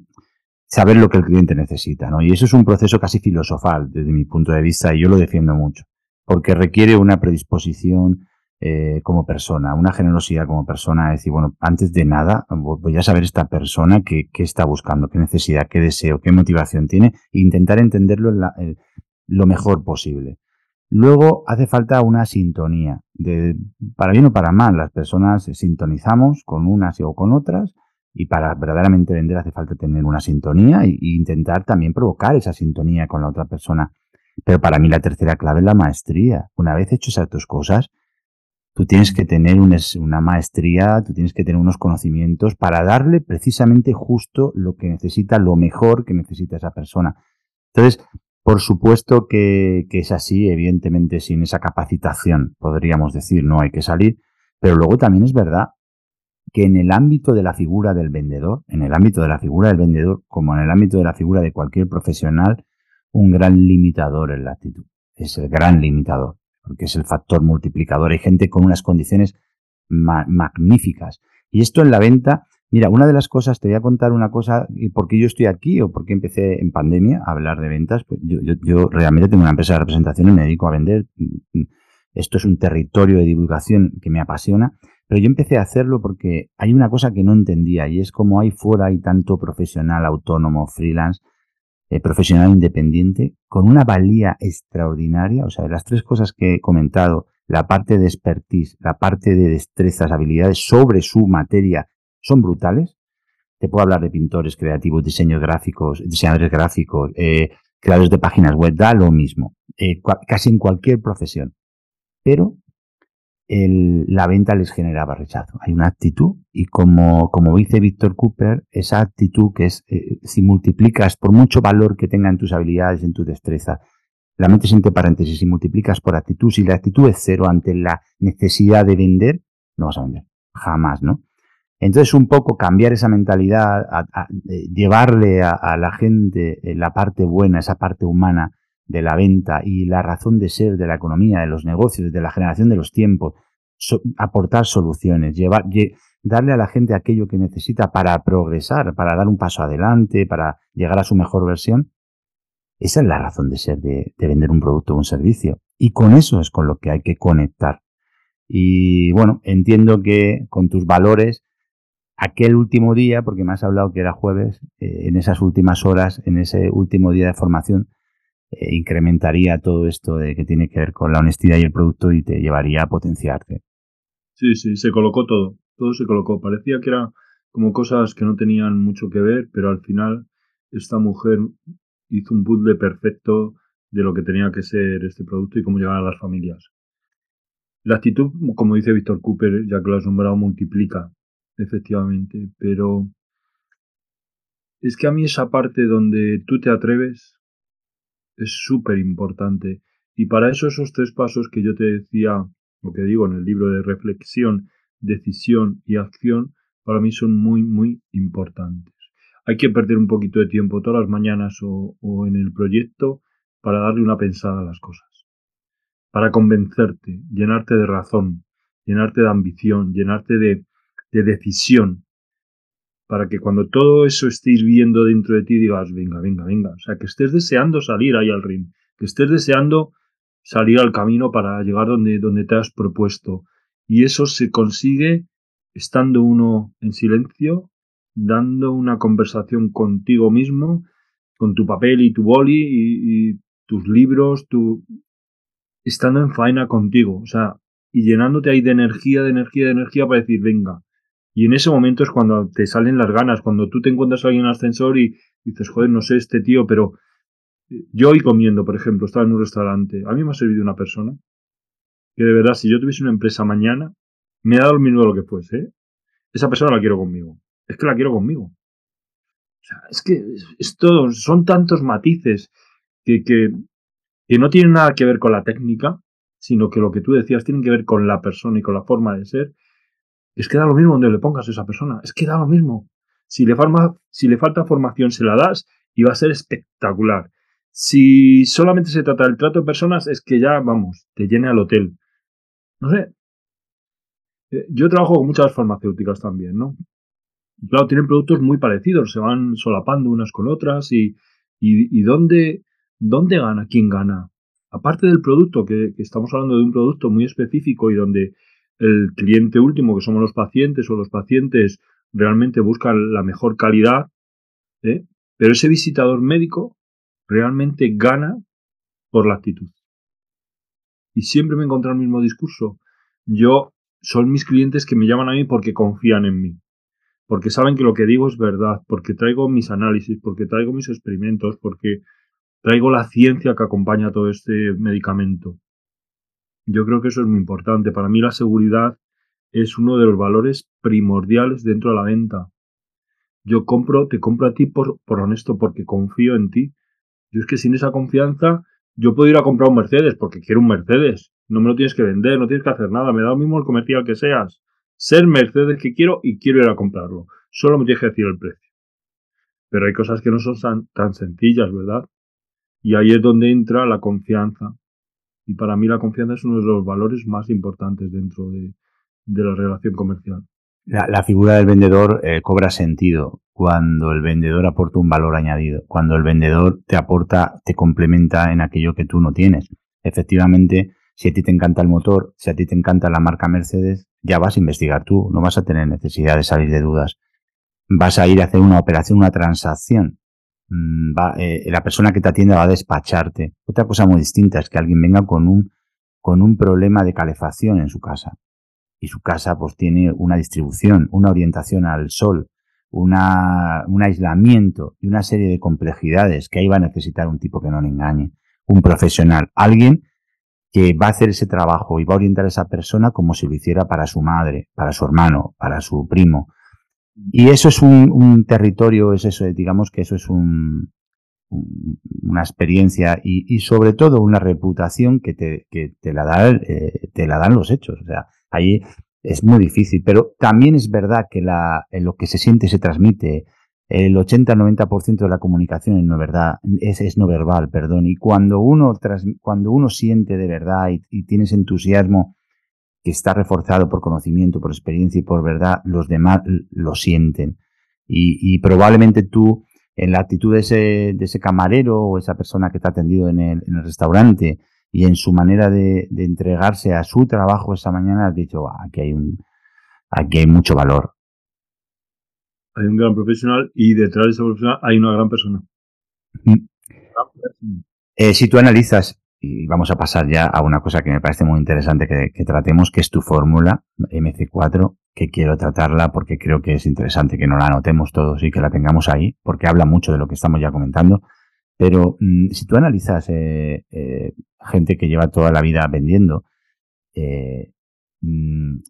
saber lo que el cliente necesita, ¿no? Y eso es un proceso casi filosofal desde mi punto de vista y yo lo defiendo mucho, porque requiere una predisposición eh, como persona, una generosidad como persona, decir, bueno, antes de nada voy a saber esta persona qué, está buscando, qué necesidad, qué deseo, qué motivación tiene e intentar entenderlo lo mejor posible. Luego hace falta una sintonía, de, para bien o para mal, las personas sintonizamos con unas o con otras, y para verdaderamente vender hace falta tener una sintonía e, intentar también provocar esa sintonía con la otra persona. Pero para mí la tercera clave es la maestría. Una vez hecho esas dos cosas, tú tienes que tener una maestría, tú tienes que tener unos conocimientos para darle precisamente justo lo que necesita, lo mejor que necesita esa persona. Entonces, por supuesto que, que es así, evidentemente sin esa capacitación, podríamos decir, no hay que salir, pero luego también es verdad que en el ámbito de la figura del vendedor, en el ámbito de la figura del vendedor, como en el ámbito de la figura de cualquier profesional, un gran limitador es la actitud. Es el gran limitador, porque es el factor multiplicador. Hay gente con unas condiciones magníficas. Y esto en la venta Mira, una de las cosas, te voy a contar una cosa, y por qué yo estoy aquí o por qué empecé en pandemia a hablar de ventas. Pues yo, yo, realmente tengo una empresa de representación y me dedico a vender. Esto es un territorio de divulgación que me apasiona, pero yo empecé a hacerlo porque hay una cosa que no entendía y es como hay fuera hay tanto profesional autónomo, freelance, eh, profesional independiente, con una valía extraordinaria. O sea, de las tres cosas que he comentado, la parte de expertise, la parte de destrezas, habilidades sobre su materia son brutales. Te puedo hablar de pintores creativos, diseños gráficos, diseñadores gráficos, eh, creadores de páginas web, da lo mismo, eh, casi en cualquier profesión. Pero la venta les generaba rechazo. Hay una actitud y como, como dice Víctor Cooper, esa actitud que es, eh, si multiplicas por mucho valor que tenga en tus habilidades, en tu destreza, la mente entre paréntesis, si multiplicas por actitud, si la actitud es cero ante la necesidad de vender, no vas a vender. Jamás, ¿no? Entonces, un poco cambiar esa mentalidad, llevarle a, la gente eh, la parte buena, esa parte humana de la venta y la razón de ser de la economía, de los negocios, de la generación de los tiempos, aportar soluciones, llevar, darle a la gente aquello que necesita para progresar, para dar un paso adelante, para llegar a su mejor versión. Esa es la razón de ser de, de vender un producto o un servicio. Y con eso es con lo que hay que conectar. Y bueno, entiendo que con tus valores aquel último día, porque me has hablado que era jueves, eh, en esas últimas horas, en ese último día de formación, eh, incrementaría todo esto de que tiene que ver con la honestidad y el producto y te llevaría a potenciarte. Sí, sí, se colocó todo, todo se colocó. Parecía que eran como cosas que no tenían mucho que ver, pero al final esta mujer hizo un puzzle perfecto de lo que tenía que ser este producto y cómo llegar a las familias. La actitud, como dice Víctor Cooper, ya que lo has nombrado, multiplica efectivamente, pero es que a mí esa parte donde tú te atreves es súper importante. Y para eso esos tres pasos que yo te decía, lo que digo en el libro de reflexión, decisión y acción, para mí son muy, muy importantes. Hay que perder un poquito de tiempo todas las mañanas o, o en el proyecto para darle una pensada a las cosas. Para convencerte, llenarte de razón, llenarte de ambición, llenarte de, de decisión, para que cuando todo eso esté hirviendo dentro de ti digas, venga, venga, venga, o sea, que estés deseando salir ahí al ring, que estés deseando salir al camino para llegar donde, donde te has propuesto. Y eso se consigue estando uno en silencio, dando una conversación contigo mismo, con tu papel y tu boli y, y tus libros, tu... estando en faena contigo, o sea, y llenándote ahí de energía, de energía, de energía para decir, venga, y en ese momento es cuando te salen las ganas, cuando tú te encuentras a alguien en ascensor y dices, joder, no sé este tío, pero eh, yo hoy comiendo, por ejemplo, estaba en un restaurante, a mí me ha servido una persona que de verdad, si yo tuviese una empresa mañana, me dado el minuto de lo que fuese. ¿eh? Esa persona la quiero conmigo. Es que la quiero conmigo. O sea, es que es, todo, son tantos matices que, que, que no tienen nada que ver con la técnica, sino que lo que tú decías tienen que ver con la persona y con la forma de ser es que da lo mismo donde le pongas a esa persona. Es que da lo mismo. Si le, falta formación, se la das y va a ser espectacular. Si solamente se trata del trato de personas, es que ya, vamos, te llene al hotel. No sé. Eh, yo trabajo con muchas farmacéuticas también, ¿no? Claro, tienen productos muy parecidos, se van solapando unas con otras y, y, ¿dónde, dónde gana? ¿Quién gana? Aparte del producto, que estamos hablando de un producto muy específico y donde el cliente último, que somos los pacientes o los pacientes, realmente buscan la mejor calidad, ¿eh? pero ese visitador médico realmente gana por la actitud. Y siempre me encuentro el mismo discurso. Yo son mis clientes que me llaman a mí porque confían en mí, porque saben que lo que digo es verdad, porque traigo mis análisis, porque traigo mis experimentos, porque traigo la ciencia que acompaña todo este medicamento. Yo creo que eso es muy importante. Para mí la seguridad es uno de los valores primordiales dentro de la venta. Yo compro, te compro a ti por, por honesto, porque confío en ti. Yo es que sin esa confianza, yo puedo ir a comprar un Mercedes porque quiero un Mercedes. No me lo tienes que vender, no tienes que hacer nada. Me da lo mismo el comercial que seas. Ser Mercedes que quiero y quiero ir a comprarlo. Solo me tienes que decir el precio. Pero hay cosas que no son tan, tan sencillas, ¿verdad? Y ahí es donde entra la confianza. Y para mí la confianza es uno de los valores más importantes dentro de, la relación comercial. La, figura del vendedor eh, cobra sentido cuando el vendedor aporta un valor añadido, cuando el vendedor te aporta, te complementa en aquello que tú no tienes. Efectivamente, si a ti te encanta el motor, si a ti te encanta la marca Mercedes, ya vas a investigar tú, no vas a tener necesidad de salir de dudas. Vas a ir a hacer una operación, una transacción. Mm, eh, la persona que te atiende va a despacharte. Otra cosa muy distinta es que alguien venga con un, con un problema de calefacción en su casa. Y su casa pues tiene una distribución, una orientación al sol, una, un aislamiento y una serie de complejidades que ahí va a necesitar un tipo que no le engañe. Un profesional, alguien que va a hacer ese trabajo y va a orientar a esa persona como si lo hiciera para su madre, para su hermano, para su primo. Y eso es un, territorio, es eso, digamos que eso es un, una experiencia y, sobre todo una reputación que te, que te la da, eh, te la dan los hechos. O sea, ahí es muy difícil, pero también es verdad que la, lo que se siente se transmite. El 80-90% de la comunicación es no verdad, es, no verbal, perdón. Y cuando uno, cuando uno siente de verdad y, y tienes entusiasmo que está reforzado por conocimiento, por experiencia y por verdad, los demás lo sienten. Y, y probablemente tú, en la actitud de ese, de ese camarero o esa persona que te ha atendido en el, en el restaurante, y en su manera de, entregarse a su trabajo esa mañana has dicho, aquí hay un, aquí hay mucho valor. Hay un gran profesional y detrás de ese profesional hay una gran persona. Eh, si tú analizas, y vamos a pasar ya a una cosa que me parece muy interesante que, que tratemos, que es tu fórmula MC4, que quiero tratarla porque creo que es interesante que no la anotemos todos y que la tengamos ahí, porque habla mucho de lo que estamos ya comentando. Pero mm, si tú analizas eh, eh, gente que lleva toda la vida vendiendo, eh, mm,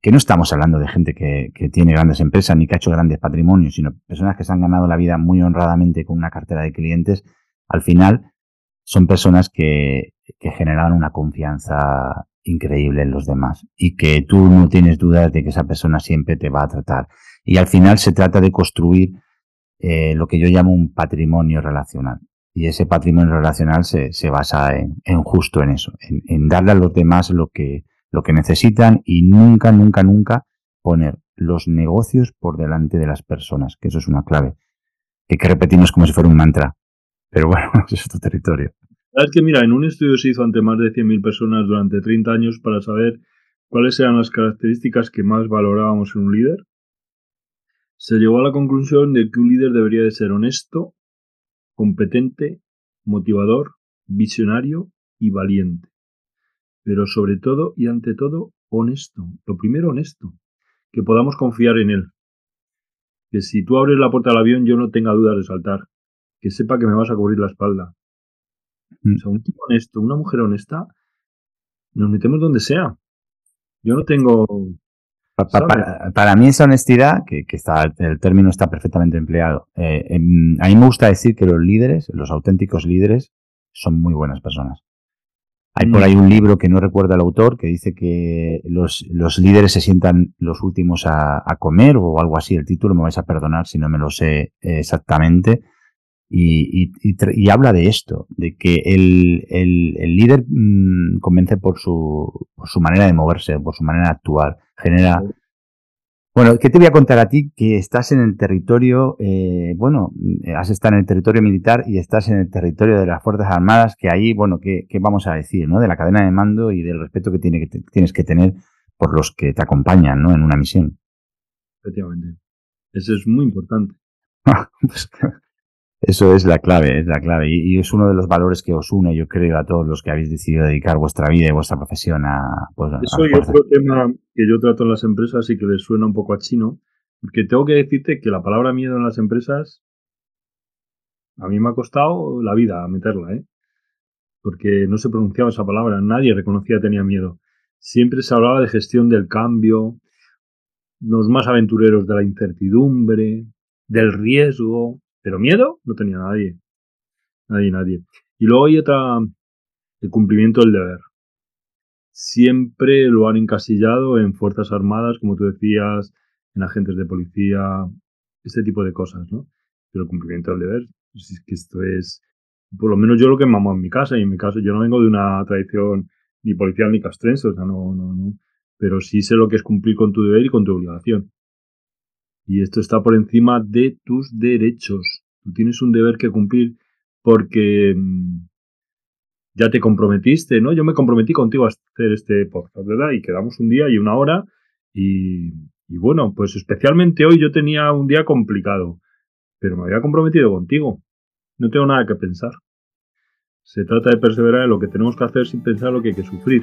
que no estamos hablando de gente que, tiene grandes empresas ni que ha hecho grandes patrimonios, sino personas que se han ganado la vida muy honradamente con una cartera de clientes, al final son personas que, que generan una confianza increíble en los demás y que tú no tienes dudas de que esa persona siempre te va a tratar. Y al final se trata de construir eh, lo que yo llamo un patrimonio relacional. Y ese patrimonio relacional se, se basa en, en, justo en eso, en, en, darle a los demás lo que, lo que necesitan y nunca, nunca, nunca poner los negocios por delante de las personas, que eso es una clave, que, que repetimos como si fuera un mantra. Pero bueno, es otro territorio. Es que mira, en un estudio se hizo ante más de 100.000 personas durante 30 años para saber cuáles eran las características que más valorábamos en un líder se llegó a la conclusión de que un líder debería de ser honesto, competente, motivador, visionario y valiente. Pero sobre todo y ante todo, honesto. Lo primero, honesto. Que podamos confiar en él. Que si tú abres la puerta del avión yo no tenga dudas de saltar. Que sepa que me vas a cubrir la espalda. Mm. O sea, un tipo honesto, una mujer honesta, nos metemos donde sea. Yo no tengo para, mí esa honestidad, que, está, el término está perfectamente empleado, eh, em, a mí me gusta decir que los líderes, los auténticos líderes, son muy buenas personas. Hay por ahí un libro que no recuerda el autor que dice que los, los líderes se sientan los últimos a, comer o algo así. El título me vais a perdonar si no me lo sé exactamente. Y, y, habla de esto, de que el, el, líder mm, convence por su, por su manera de moverse, por su manera de actuar, genera... Bueno, ¿qué te voy a contar a ti? Que estás en el territorio, eh, bueno, has estado en el territorio militar y estás en el territorio de las Fuerzas Armadas, que ahí, bueno, ¿qué, qué vamos a decir, no? De la cadena de mando y del respeto que, tiene, que tienes que tener por los que te acompañan, ¿no? En una misión. Efectivamente. Eso es muy importante. Pues, eso es la clave, es la clave. Y, es uno de los valores que os une, yo creo, a todos los que habéis decidido dedicar vuestra vida y vuestra profesión a. Pues, Eso y otro tema que yo trato en las empresas y que les suena un poco a chino, porque tengo que decirte que la palabra miedo en las empresas a mí me ha costado la vida meterla, ¿eh? Porque no se pronunciaba esa palabra, nadie reconocía que tenía miedo. Siempre se hablaba de gestión del cambio, los más aventureros de la incertidumbre, del riesgo, pero miedo no tenía nadie. Nadie, nadie. Y luego hay otra, el cumplimiento del deber. Siempre lo han encasillado en Fuerzas Armadas, como tú decías, en agentes de policía, este tipo de cosas, ¿no? Pero el cumplimiento del deber, pues es que esto es, por lo menos yo lo que mamó en mi casa, y en mi caso yo no vengo de una tradición ni policial ni castrense, o sea, no, no, no. pero sí sé lo que es cumplir con tu deber y con tu obligación. Y esto está por encima de tus derechos. Tú tienes un deber que cumplir porque mm, ya te comprometiste, ¿no? Yo me comprometí contigo a hacer este podcast, ¿verdad? Y quedamos un día y una hora y, y bueno, pues especialmente hoy yo tenía un día complicado, pero me había comprometido contigo. No tengo nada que pensar. Se trata de perseverar en lo que tenemos que hacer sin pensar lo que hay que sufrir.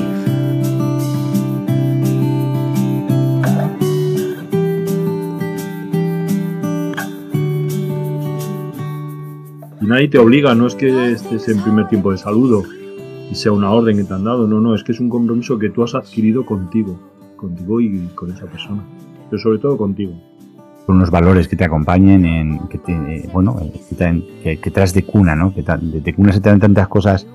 Y nadie te obliga, no es que estés en primer tiempo de saludo y sea una orden que te han dado, no, no, es que es un compromiso que tú has adquirido contigo, contigo y con esa persona, pero sobre todo contigo. Unos valores que te acompañen, en, que te, eh, bueno, eh, que, traes de cuna, ¿no? Que de, cuna se te tantas cosas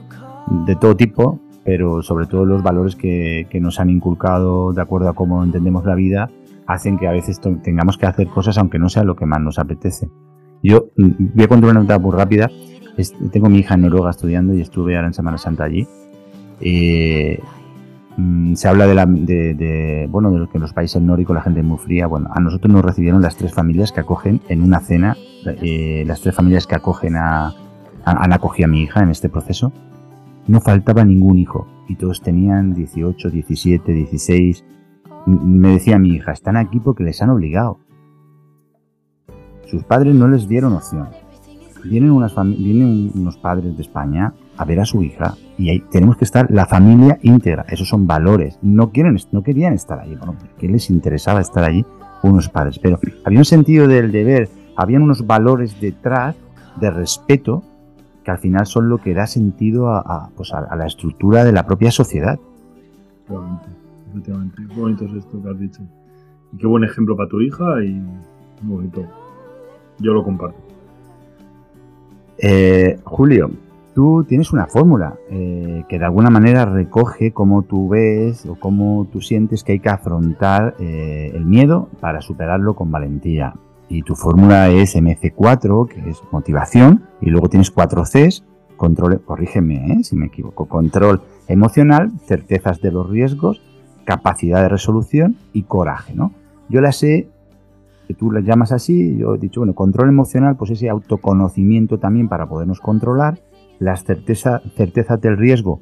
de todo tipo, pero sobre todo los valores que, que nos han inculcado de acuerdo a cómo entendemos la vida, hacen que a veces tengamos que hacer cosas aunque no sea lo que más nos apetece. Yo mm, voy a contar una nota muy rápida. tengo mi hija en Noruega estudiando y estuve ahora en Semana Santa allí. Eh, mm, se habla de, la, de, bueno de que en los países nórdicos la gente es muy fría. Bueno, a nosotros nos recibieron las tres familias que acogen en una cena, eh, las tres familias que acogen a, han acogido a mi hija en este proceso. No faltaba ningún hijo y todos tenían 18, 17, 16. Me decía mi hija, están aquí porque les han obligado. Sus padres no les dieron opción. Vienen, unas vienen unos padres de España a ver a su hija y ahí tenemos que estar la familia íntegra. Esos son valores. No, quieren, no querían estar allí. Bueno, ¿qué les interesaba estar allí unos padres? Pero había un sentido del deber, habían unos valores detrás de respeto que al final son lo que da sentido a, pues a, la estructura de la propia sociedad. Efectivamente, Qué bonito es esto que has dicho. Y qué buen ejemplo para tu hija y muy bonito. Yo lo comparto. Eh, Julio, tú tienes una fórmula eh, que de alguna manera recoge cómo tú ves o cómo tú sientes que hay que afrontar eh, el miedo para superarlo con valentía. Y tu fórmula es MC4, que es motivación, y luego tienes 4 Cs, control, corrígeme si me equivoco, control emocional, certezas de los riesgos, capacidad de resolución y coraje, ¿no? Yo las he que tú las llamas así, yo he dicho, bueno, control emocional, pues ese autoconocimiento también para podernos controlar, las certeza, certezas del riesgo,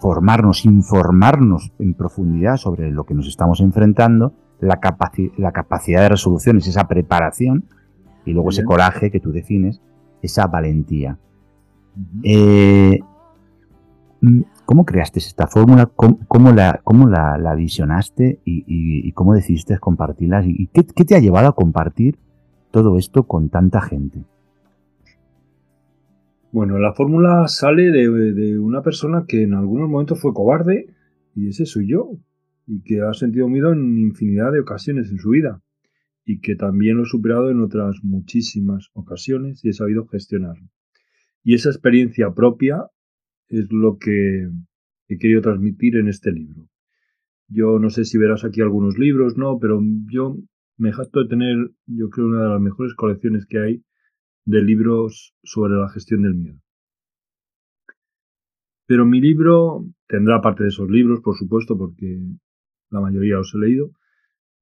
formarnos, informarnos en profundidad sobre lo que nos estamos enfrentando, la, la capacidad de resolución es esa preparación, y luego ese coraje que tú defines, esa valentía. ¿Cómo creaste esta fórmula? ¿Cómo, la, cómo la, visionaste y, cómo decidiste compartirla? ¿Y qué, te ha llevado a compartir todo esto con tanta gente? Bueno, la fórmula sale de, una persona que en algunos momentos fue cobarde, y ese soy yo, y que ha sentido miedo en infinidad de ocasiones en su vida, y que también lo he superado en otras muchísimas ocasiones y he sabido gestionarlo. Y esa experiencia propia es lo que he querido transmitir en este libro. Yo no sé si verás aquí algunos libros, no, pero yo me jacto de tener, yo creo, una de las mejores colecciones que hay de libros sobre la gestión del miedo. Pero mi libro tendrá parte de esos libros, por supuesto, porque la mayoría los he leído,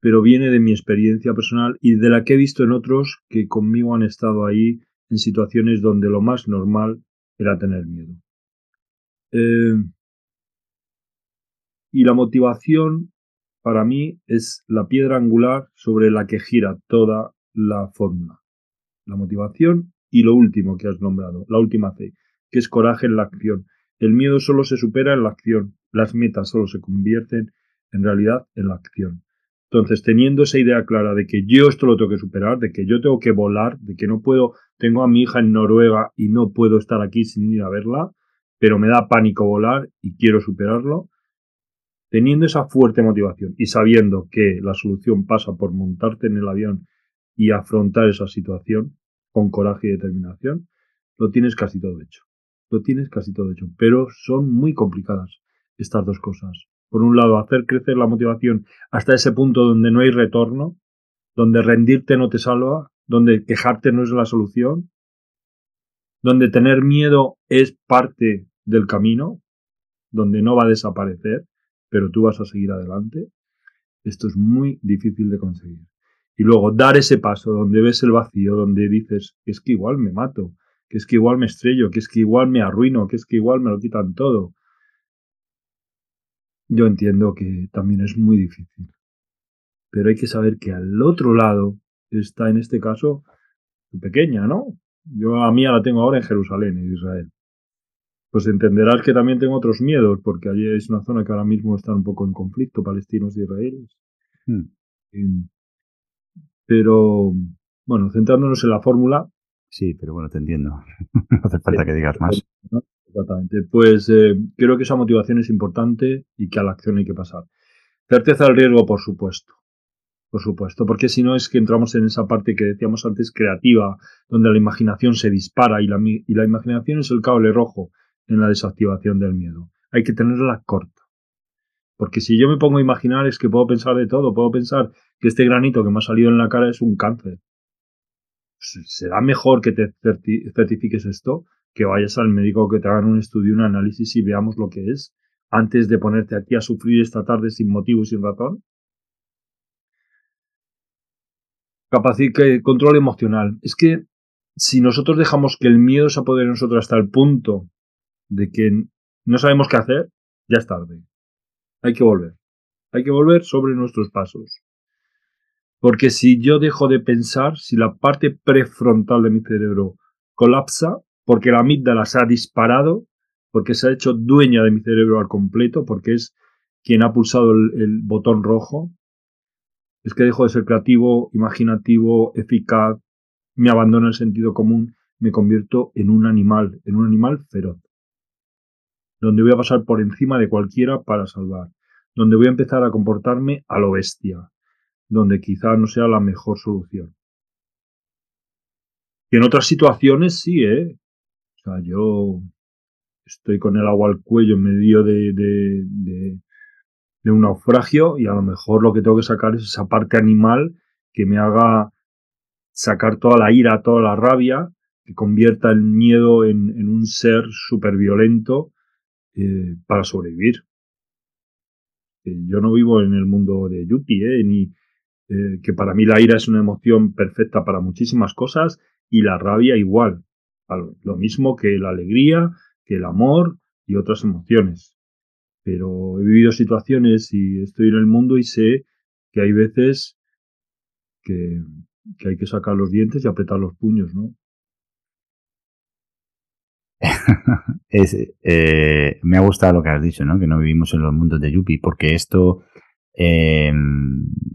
pero viene de mi experiencia personal y de la que he visto en otros que conmigo han estado ahí en situaciones donde lo más normal era tener miedo. Eh, y la motivación para mí es la piedra angular sobre la que gira toda la fórmula. La motivación y lo último que has nombrado, la última C, que es coraje en la acción. El miedo solo se supera en la acción, las metas solo se convierten en realidad en la acción. Entonces, teniendo esa idea clara de que yo esto lo tengo que superar, de que yo tengo que volar, de que no puedo, tengo a mi hija en Noruega y no puedo estar aquí sin ir a verla, pero me da pánico volar y quiero superarlo, teniendo esa fuerte motivación y sabiendo que la solución pasa por montarte en el avión y afrontar esa situación con coraje y determinación, lo tienes casi todo hecho. Lo tienes casi todo hecho. Pero son muy complicadas estas dos cosas. Por un lado, hacer crecer la motivación hasta ese punto donde no hay retorno, donde rendirte no te salva, donde quejarte no es la solución, donde tener miedo es parte del camino, donde no va a desaparecer, pero tú vas a seguir adelante. Esto es muy difícil de conseguir. Y luego dar ese paso donde ves el vacío, donde dices, es que igual me mato, que es que igual me estrello, que es que igual me arruino, que es que igual me lo quitan todo. Yo entiendo que también es muy difícil. Pero hay que saber que al otro lado está en este caso tu pequeña, ¿no? Yo a mía la tengo ahora en Jerusalén, en Israel. Pues entenderás que también tengo otros miedos, porque allí es una zona que ahora mismo está un poco en conflicto, palestinos y israelíes. Hmm. pero, bueno, centrándonos en la fórmula. Sí, pero bueno, te entiendo. no hace falta que digas más. Exactamente. Pues eh, creo que esa motivación es importante y que a la acción hay que pasar. Certeza del riesgo, por supuesto. Por supuesto, porque si no es que entramos en esa parte que decíamos antes creativa, donde la imaginación se dispara y la, y la imaginación es el cable rojo en la desactivación del miedo. Hay que tenerla corta. Porque si yo me pongo a imaginar es que puedo pensar de todo, puedo pensar que este granito que me ha salido en la cara es un cáncer. Pues, ¿Será mejor que te certifiques esto? Que vayas al médico, que te hagan un estudio, un análisis y veamos lo que es, antes de ponerte aquí a sufrir esta tarde sin motivo y sin razón. Capacidad, control emocional. Es que si nosotros dejamos que el miedo se apodere de nosotros hasta el punto de que no sabemos qué hacer, ya es tarde. Hay que volver. Hay que volver sobre nuestros pasos. Porque si yo dejo de pensar, si la parte prefrontal de mi cerebro colapsa, porque la amígdala se ha disparado, porque se ha hecho dueña de mi cerebro al completo, porque es quien ha pulsado el, el botón rojo, es que dejo de ser creativo, imaginativo, eficaz, me abandono el sentido común, me convierto en un animal, en un animal feroz donde voy a pasar por encima de cualquiera para salvar, donde voy a empezar a comportarme a lo bestia, donde quizá no sea la mejor solución. Y en otras situaciones sí, ¿eh? O sea, yo estoy con el agua al cuello en medio de, de, de, de un naufragio y a lo mejor lo que tengo que sacar es esa parte animal que me haga sacar toda la ira, toda la rabia, que convierta el miedo en, en un ser súper violento eh, para sobrevivir. yo no vivo en el mundo de Yuppie, eh, ni eh, que para mí la ira es una emoción perfecta para muchísimas cosas y la rabia igual. Lo mismo que la alegría, que el amor y otras emociones. Pero he vivido situaciones y estoy en el mundo y sé que hay veces que, hay que sacar los dientes y apretar los puños, ¿no? eh, me ha gustado lo que has dicho, ¿no? Que no vivimos en los mundos de Yuppie, porque esto eh,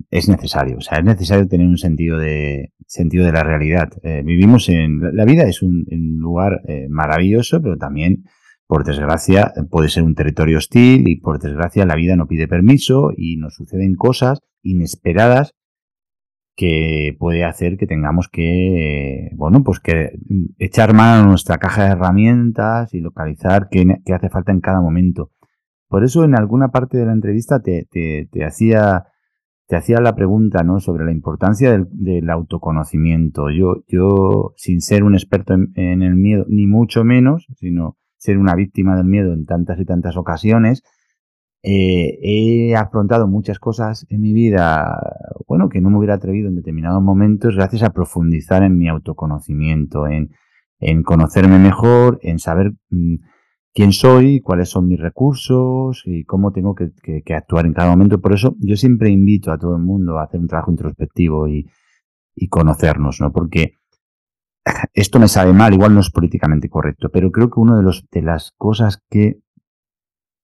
es necesario. O sea, es necesario tener un sentido de sentido de la realidad. Eh, vivimos en la vida es un lugar maravilloso, pero también, por desgracia, puede ser un territorio hostil y por desgracia la vida no pide permiso y nos suceden cosas inesperadas que puede hacer que tengamos que, bueno, pues que echar mano a nuestra caja de herramientas y localizar qué, hace falta en cada momento. Por eso en alguna parte de la entrevista te, te, hacía te hacía la pregunta, ¿no? Sobre la importancia del, autoconocimiento. Yo, yo, sin ser un experto en el miedo, ni mucho menos, sino ser una víctima del miedo en tantas y tantas ocasiones, eh, he afrontado muchas cosas en mi vida, bueno, que no me hubiera atrevido en determinados momentos gracias a profundizar en mi autoconocimiento, en, en conocerme mejor, en saber mm, quién soy, cuáles son mis recursos y cómo tengo que, que, actuar en cada momento. Por eso yo siempre invito a todo el mundo a hacer un trabajo introspectivo y, y conocernos, ¿no? Porque esto me sabe mal, igual no es políticamente correcto, pero creo que una de, los, de las cosas que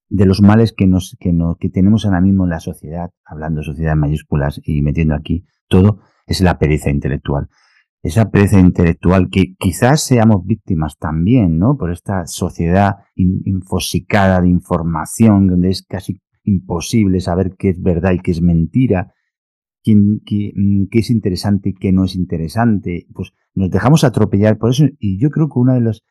de los males que, nos, que, no, que tenemos ahora mismo en la sociedad, hablando de sociedad en mayúsculas y metiendo aquí todo, es la pereza intelectual. Esa pereza intelectual que quizás seamos víctimas también, ¿no? Por esta sociedad infosicada de información, donde es casi imposible saber qué es verdad y qué es mentira, quién, qué, mm, qué, es interesante y qué no es interesante. Pues nos dejamos atropellar por eso. Y yo creo que uno de los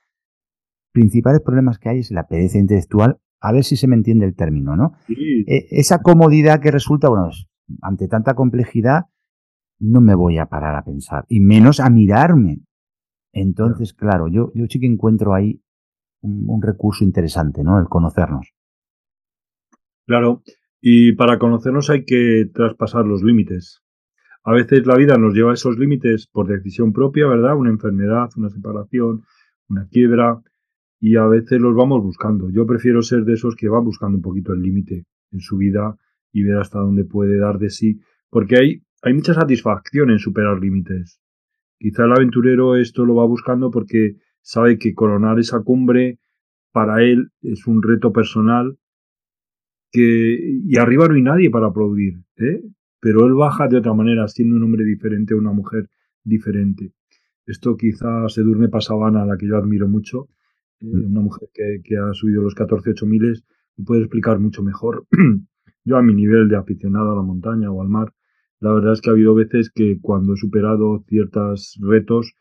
principales problemas que hay es la pereza intelectual. A ver si se me entiende el término, ¿no? E, esa comodidad que resulta, bueno, ante tanta complejidad, no me voy a parar a pensar, y menos a mirarme. Entonces, claro, yo, yo sí que encuentro ahí un, recurso interesante, ¿no? El conocernos. Claro, y para conocernos hay que traspasar los límites. A veces la vida nos lleva a esos límites por decisión propia, ¿verdad? Una enfermedad, una separación, una quiebra, y a veces los vamos buscando. Yo prefiero ser de esos que van buscando un poquito el límite en su vida y ver hasta dónde puede dar de sí, porque hay, hay mucha satisfacción en superar límites. Quizá el aventurero esto lo va buscando porque sabe que coronar esa cumbre para él es un reto personal que y arriba no hay nadie para aplaudir, ¿eh? pero él baja de otra manera, siendo un hombre diferente o una mujer diferente. Esto quizá se durme Pasabana, a la que yo admiro mucho, eh, mm. una mujer que, que, ha subido los 14 miles, lo puede explicar mucho mejor. yo a mi nivel de aficionado a la montaña o al mar, la verdad es que ha habido veces que cuando he superado ciertos retos,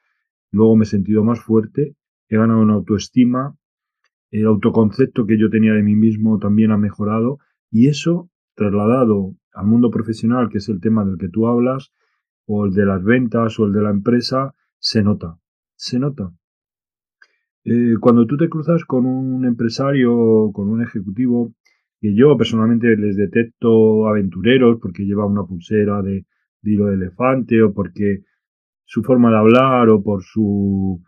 luego me he sentido más fuerte, he ganado una autoestima, el autoconcepto que yo tenía de mí mismo también ha mejorado y eso trasladado al mundo profesional, que es el tema del que tú hablas, o el de las ventas o el de la empresa, se nota, se nota. Eh, cuando tú te cruzas con un empresario, con un ejecutivo, que yo personalmente les detecto aventureros porque lleva una pulsera de, de hilo de elefante o porque su forma de hablar o por su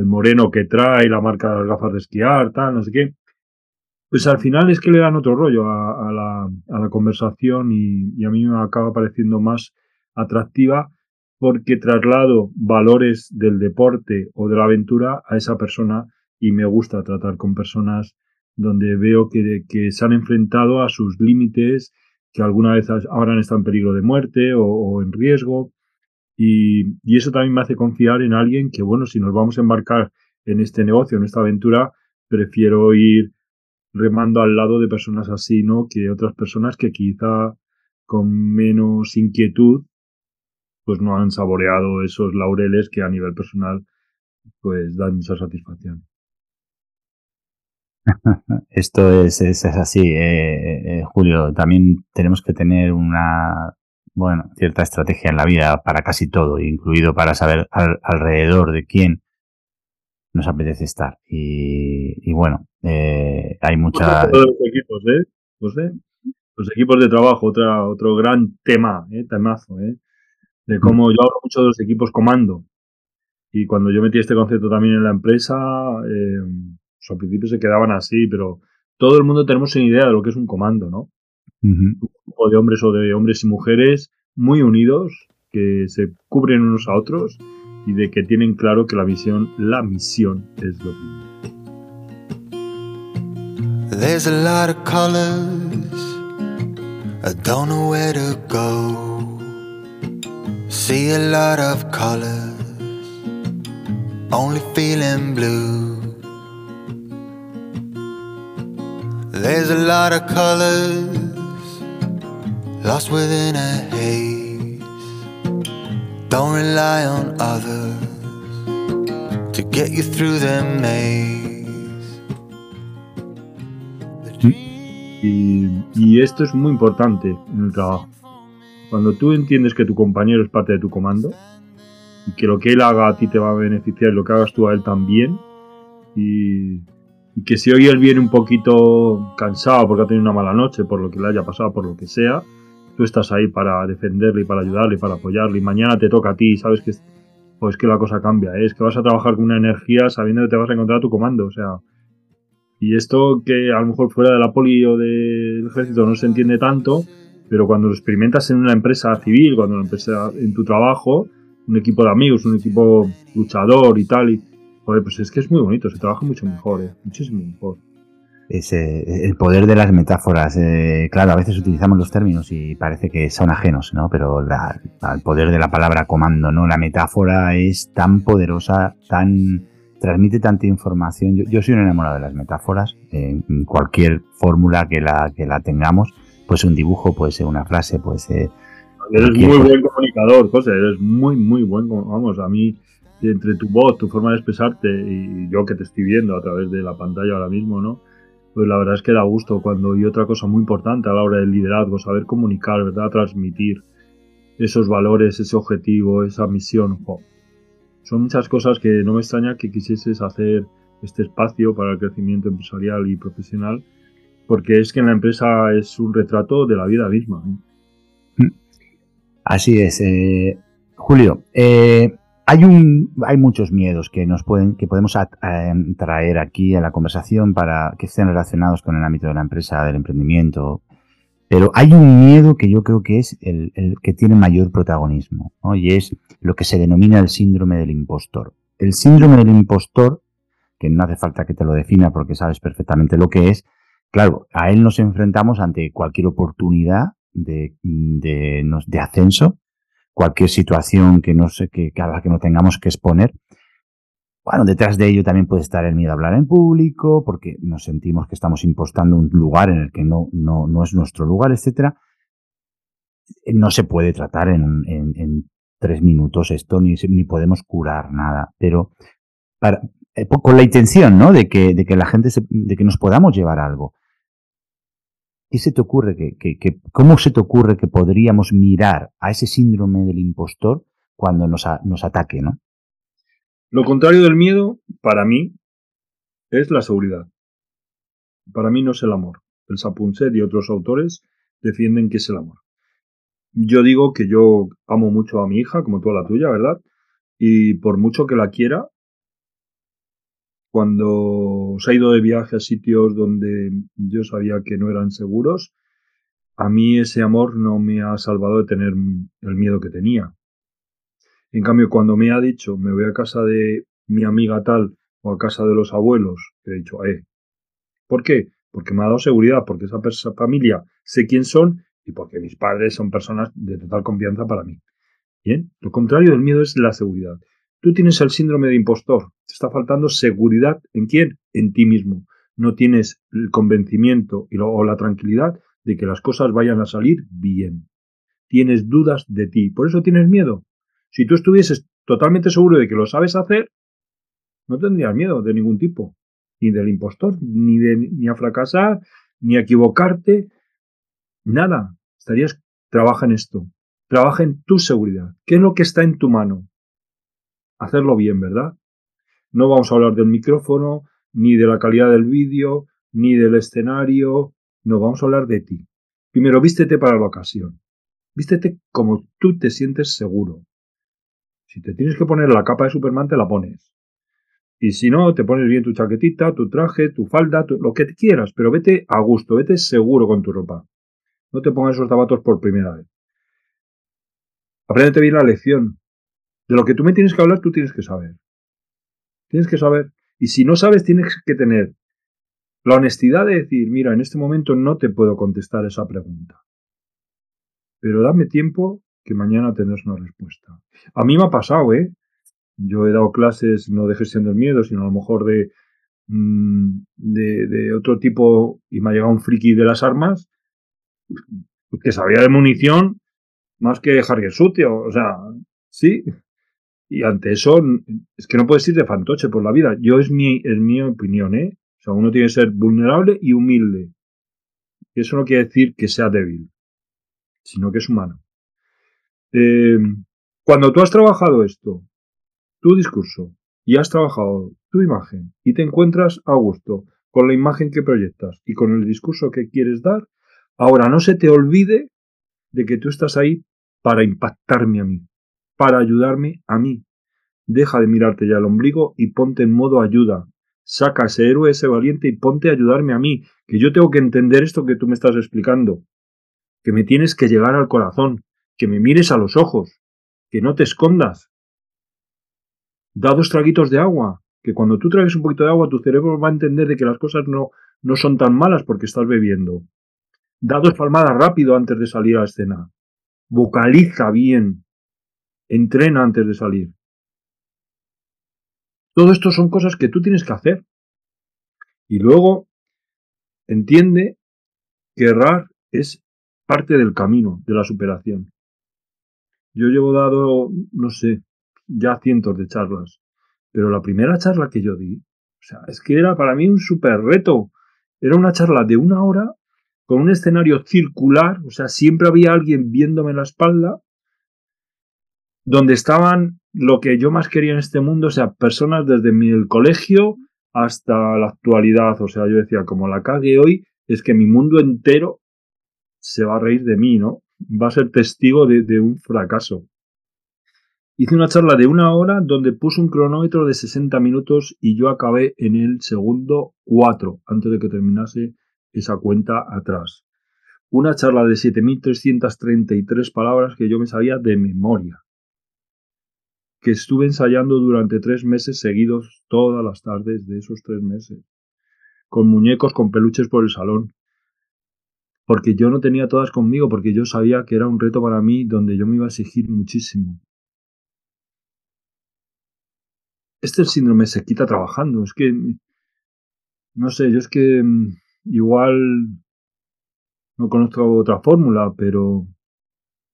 el moreno que trae, la marca de las gafas de esquiar, tal, no sé qué. Pues al final es que le dan otro rollo a, la, a la, conversación y, a mí me acaba pareciendo más atractiva porque traslado valores del deporte o de la aventura a esa persona y me gusta tratar con personas donde veo que, que se han enfrentado a sus límites, que alguna vez habrán estado en peligro de muerte o, en riesgo. Y, eso también me hace confiar en alguien que, bueno, si nos vamos a embarcar en este negocio, en esta aventura, prefiero ir remando al lado de personas así, ¿no? Que otras personas que quizá con menos inquietud, pues no han saboreado esos laureles que a nivel personal, pues dan mucha satisfacción. Esto es, es, así, eh, eh, Julio. También tenemos que tener una, bueno, cierta estrategia en la vida para casi todo, incluido para saber alrededor de quién nos apetece estar. Y, bueno, eh, hay muchas... Los equipos, ¿eh? Los equipos de trabajo, otra, otro gran tema, ¿eh? temazo, ¿eh? De cómo yo hablo mucho de los equipos comando. Y cuando yo metí este concepto también en la empresa, eh, pues al principio se quedaban así, pero todo el mundo tenemos una idea de lo que es un comando, ¿no? Un grupo de hombres o de hombres y mujeres muy unidos, que se cubren unos a otros y de que tienen claro que la misión, la misión es lo primero. There's a lot of colors, I don't know where to go. See a lot of colors, only feeling blue. There's a lot of colors lost within a haze. Don't rely on others to get you through the maze. Y, esto es muy importante en el trabajo. Cuando tú entiendes que tu compañero es parte de tu comando y que lo que él haga a ti te va a beneficiar y lo que hagas tú a él también, y que si hoy él viene un poquito cansado porque ha tenido una mala noche, por lo que le haya pasado, por lo que sea, tú estás ahí para defenderle y para ayudarle y para apoyarle. Y mañana te toca a ti, sabes que pues que la cosa cambia, ¿eh? es que vas a trabajar con una energía sabiendo que te vas a encontrar a tu comando, o sea. Y esto que a lo mejor fuera de la poli o del ejército no se entiende tanto, pero cuando lo experimentas en una empresa civil, cuando lo empresa en tu trabajo, un equipo de amigos, un equipo luchador y tal, y pues es que es muy bonito, se trabaja mucho mejor, ¿eh? muchísimo mejor. Es, el poder de las metáforas. Eh, claro, a veces utilizamos los términos y parece que son ajenos, ¿no? Pero el poder de la palabra comando, ¿no? La metáfora es tan poderosa, tan transmite tanta información. Yo, soy un enamorado de las metáforas, en cualquier fórmula que la, que la tengamos. Puede ser un dibujo, puede ser una frase, puede ser... Eres muy buen comunicador, José, eres muy, muy buen, vamos, a mí, entre tu voz, tu forma de expresarte y yo que te estoy viendo a través de la pantalla ahora mismo, ¿no? Pues la verdad es que da gusto cuando, y otra cosa muy importante a la hora del liderazgo, saber comunicar, ¿verdad? Transmitir esos valores, ese objetivo, esa misión. Son muchas cosas que no me extraña que quisieses hacer este espacio para el crecimiento empresarial y profesional, porque es que en la empresa es un retrato de la vida misma. ¿eh? Así es. Eh, Julio, eh, hay, un, hay muchos miedos que nos pueden, que podemos traer aquí a la conversación para que estén relacionados con el ámbito de la empresa, del emprendimiento. Pero hay un miedo que yo creo que es el, que tiene mayor protagonismo, y es lo que se denomina el síndrome del impostor. El síndrome del impostor que no hace falta que te lo defina porque sabes perfectamente lo que es. Claro, a él nos enfrentamos ante cualquier oportunidad de, de, ascenso, cualquier situación que no sé, que, a la que no tengamos que exponer. Bueno, detrás de ello también puede estar el miedo a hablar en público, porque nos sentimos que estamos impostando un lugar en el que no, no, no es nuestro lugar, etcétera. No se puede tratar en, en, en tres minutos esto, ni, ni podemos curar nada. Pero para, eh, con la intención, ¿no? De que, de que la gente, de que nos podamos llevar algo. ¿Qué se te ocurre que, que, cómo se te ocurre que podríamos mirar a ese síndrome del impostor cuando nos, nos ataque, ¿no? Lo contrario del miedo, para mí, es la seguridad. Para mí no es el amor. El Sapunset y otros autores defienden que es el amor. Yo digo que yo amo mucho a mi hija, como tú a la tuya, ¿verdad? Y por mucho que la quiera, cuando se ha ido de viaje a sitios donde yo sabía que no eran seguros, a mí ese amor no me ha salvado de tener el miedo que tenía. En cambio, cuando me ha dicho, me voy a casa de mi amiga tal o a casa de los abuelos, he dicho, eh, ¿por qué? Porque me ha dado seguridad, porque esa familia sé quién son y porque mis padres son personas de total confianza para mí. Bien, lo contrario del miedo es la seguridad. Tú tienes el síndrome de impostor. Te está faltando seguridad. ¿En quién? En ti mismo. No tienes el convencimiento o la tranquilidad de que las cosas vayan a salir bien. Tienes dudas de ti. Por eso tienes miedo. Si tú estuvieses totalmente seguro de que lo sabes hacer, no tendrías miedo de ningún tipo. Ni del impostor, ni, de, ni a fracasar, ni a equivocarte. Nada. Estarías, trabaja en esto. Trabaja en tu seguridad. ¿Qué es lo que está en tu mano? Hacerlo bien, ¿verdad? No vamos a hablar del micrófono, ni de la calidad del vídeo, ni del escenario, no, vamos a hablar de ti. Primero, vístete para la ocasión. Vístete como tú te sientes seguro. Si te tienes que poner la capa de Superman, te la pones. Y si no, te pones bien tu chaquetita, tu traje, tu falda, lo que quieras, pero vete a gusto, vete seguro con tu ropa. No te pongas esos zapatos por primera vez. Apréndete bien la lección. De lo que tú me tienes que hablar, tú tienes que saber. Tienes que saber. Y si no sabes, tienes que tener la honestidad de decir, mira, en este momento no te puedo contestar esa pregunta. Pero dame tiempo que mañana tendrás una respuesta. A mí me ha pasado, ¿eh? Yo he dado clases no de gestión del miedo, sino a lo mejor de, mm, de, de otro tipo y me ha llegado un friki de las armas que sabía de munición más que Harry Sutio. O sea, sí, y ante eso, es que no puedes ir de fantoche por la vida. Yo es mi, es mi opinión, ¿eh? O sea, uno tiene que ser vulnerable y humilde. Y eso no quiere decir que sea débil, sino que es humano. Eh, cuando tú has trabajado esto, tu discurso, y has trabajado tu imagen, y te encuentras a gusto con la imagen que proyectas y con el discurso que quieres dar, ahora no se te olvide de que tú estás ahí para impactarme a mí para ayudarme a mí. Deja de mirarte ya el ombligo y ponte en modo ayuda. Saca ese héroe, ese valiente y ponte a ayudarme a mí, que yo tengo que entender esto que tú me estás explicando, que me tienes que llegar al corazón, que me mires a los ojos, que no te escondas. Da dos traguitos de agua, que cuando tú traes un poquito de agua tu cerebro va a entender de que las cosas no, no son tan malas porque estás bebiendo. Da dos palmadas rápido antes de salir a la escena. Vocaliza bien, Entrena antes de salir. Todo esto son cosas que tú tienes que hacer. Y luego entiende que errar es parte del camino de la superación. Yo llevo dado, no sé, ya cientos de charlas, pero la primera charla que yo di, o sea, es que era para mí un súper reto. Era una charla de una hora con un escenario circular, o sea, siempre había alguien viéndome la espalda, donde estaban lo que yo más quería en este mundo, o sea, personas desde mi el colegio hasta la actualidad, o sea, yo decía, como la cague hoy, es que mi mundo entero se va a reír de mí, ¿no? Va a ser testigo de, un fracaso. Hice una charla de una hora donde puse un cronómetro de 60 minutos y yo acabé en el segundo 4 antes de que terminase esa cuenta atrás. Una charla de 7.333 palabras que yo me sabía de memoria. Que estuve ensayando durante tres meses seguidos todas las tardes de esos tres meses. Con muñecos, con peluches por el salón. Porque yo no tenía todas conmigo, porque yo sabía que era un reto para mí donde yo me iba a exigir muchísimo. Este síndrome se quita trabajando. Es que, no sé, yo es que mm, Igual no conozco otra fórmula, pero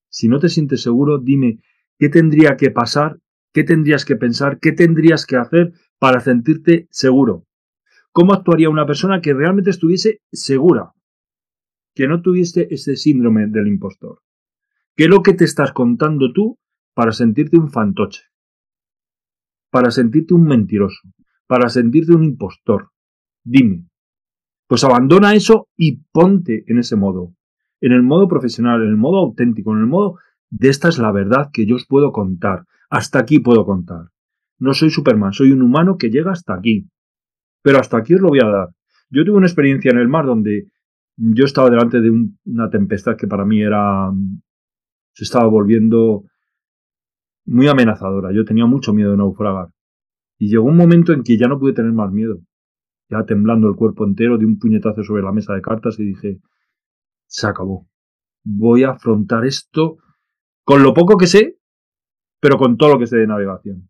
si no te sientes seguro, dime qué tendría que pasar, qué tendrías que pensar, qué tendrías que hacer para sentirte seguro. ¿Cómo actuaría una persona que realmente estuviese segura? Que no tuviese ese síndrome del impostor. ¿Qué es lo que te estás contando tú para sentirte un fantoche? Para sentirte un mentiroso, para sentirte un impostor. Dime, pues abandona eso y ponte en ese modo, en el modo profesional, en el modo auténtico, en el modo de esta es la verdad que yo os puedo contar. Hasta aquí puedo contar. No soy Superman, soy un humano que llega hasta aquí. Pero hasta aquí os lo voy a dar. Yo tuve una experiencia en el mar donde yo estaba delante de una tempestad que para mí era. se estaba volviendo muy amenazadora. Yo tenía mucho miedo de naufragar. Y llegó un momento en que ya no pude tener más miedo ya temblando el cuerpo entero, di un puñetazo sobre la mesa de cartas y dije, se acabó. Voy a afrontar esto con lo poco que sé, pero con todo lo que sé de navegación.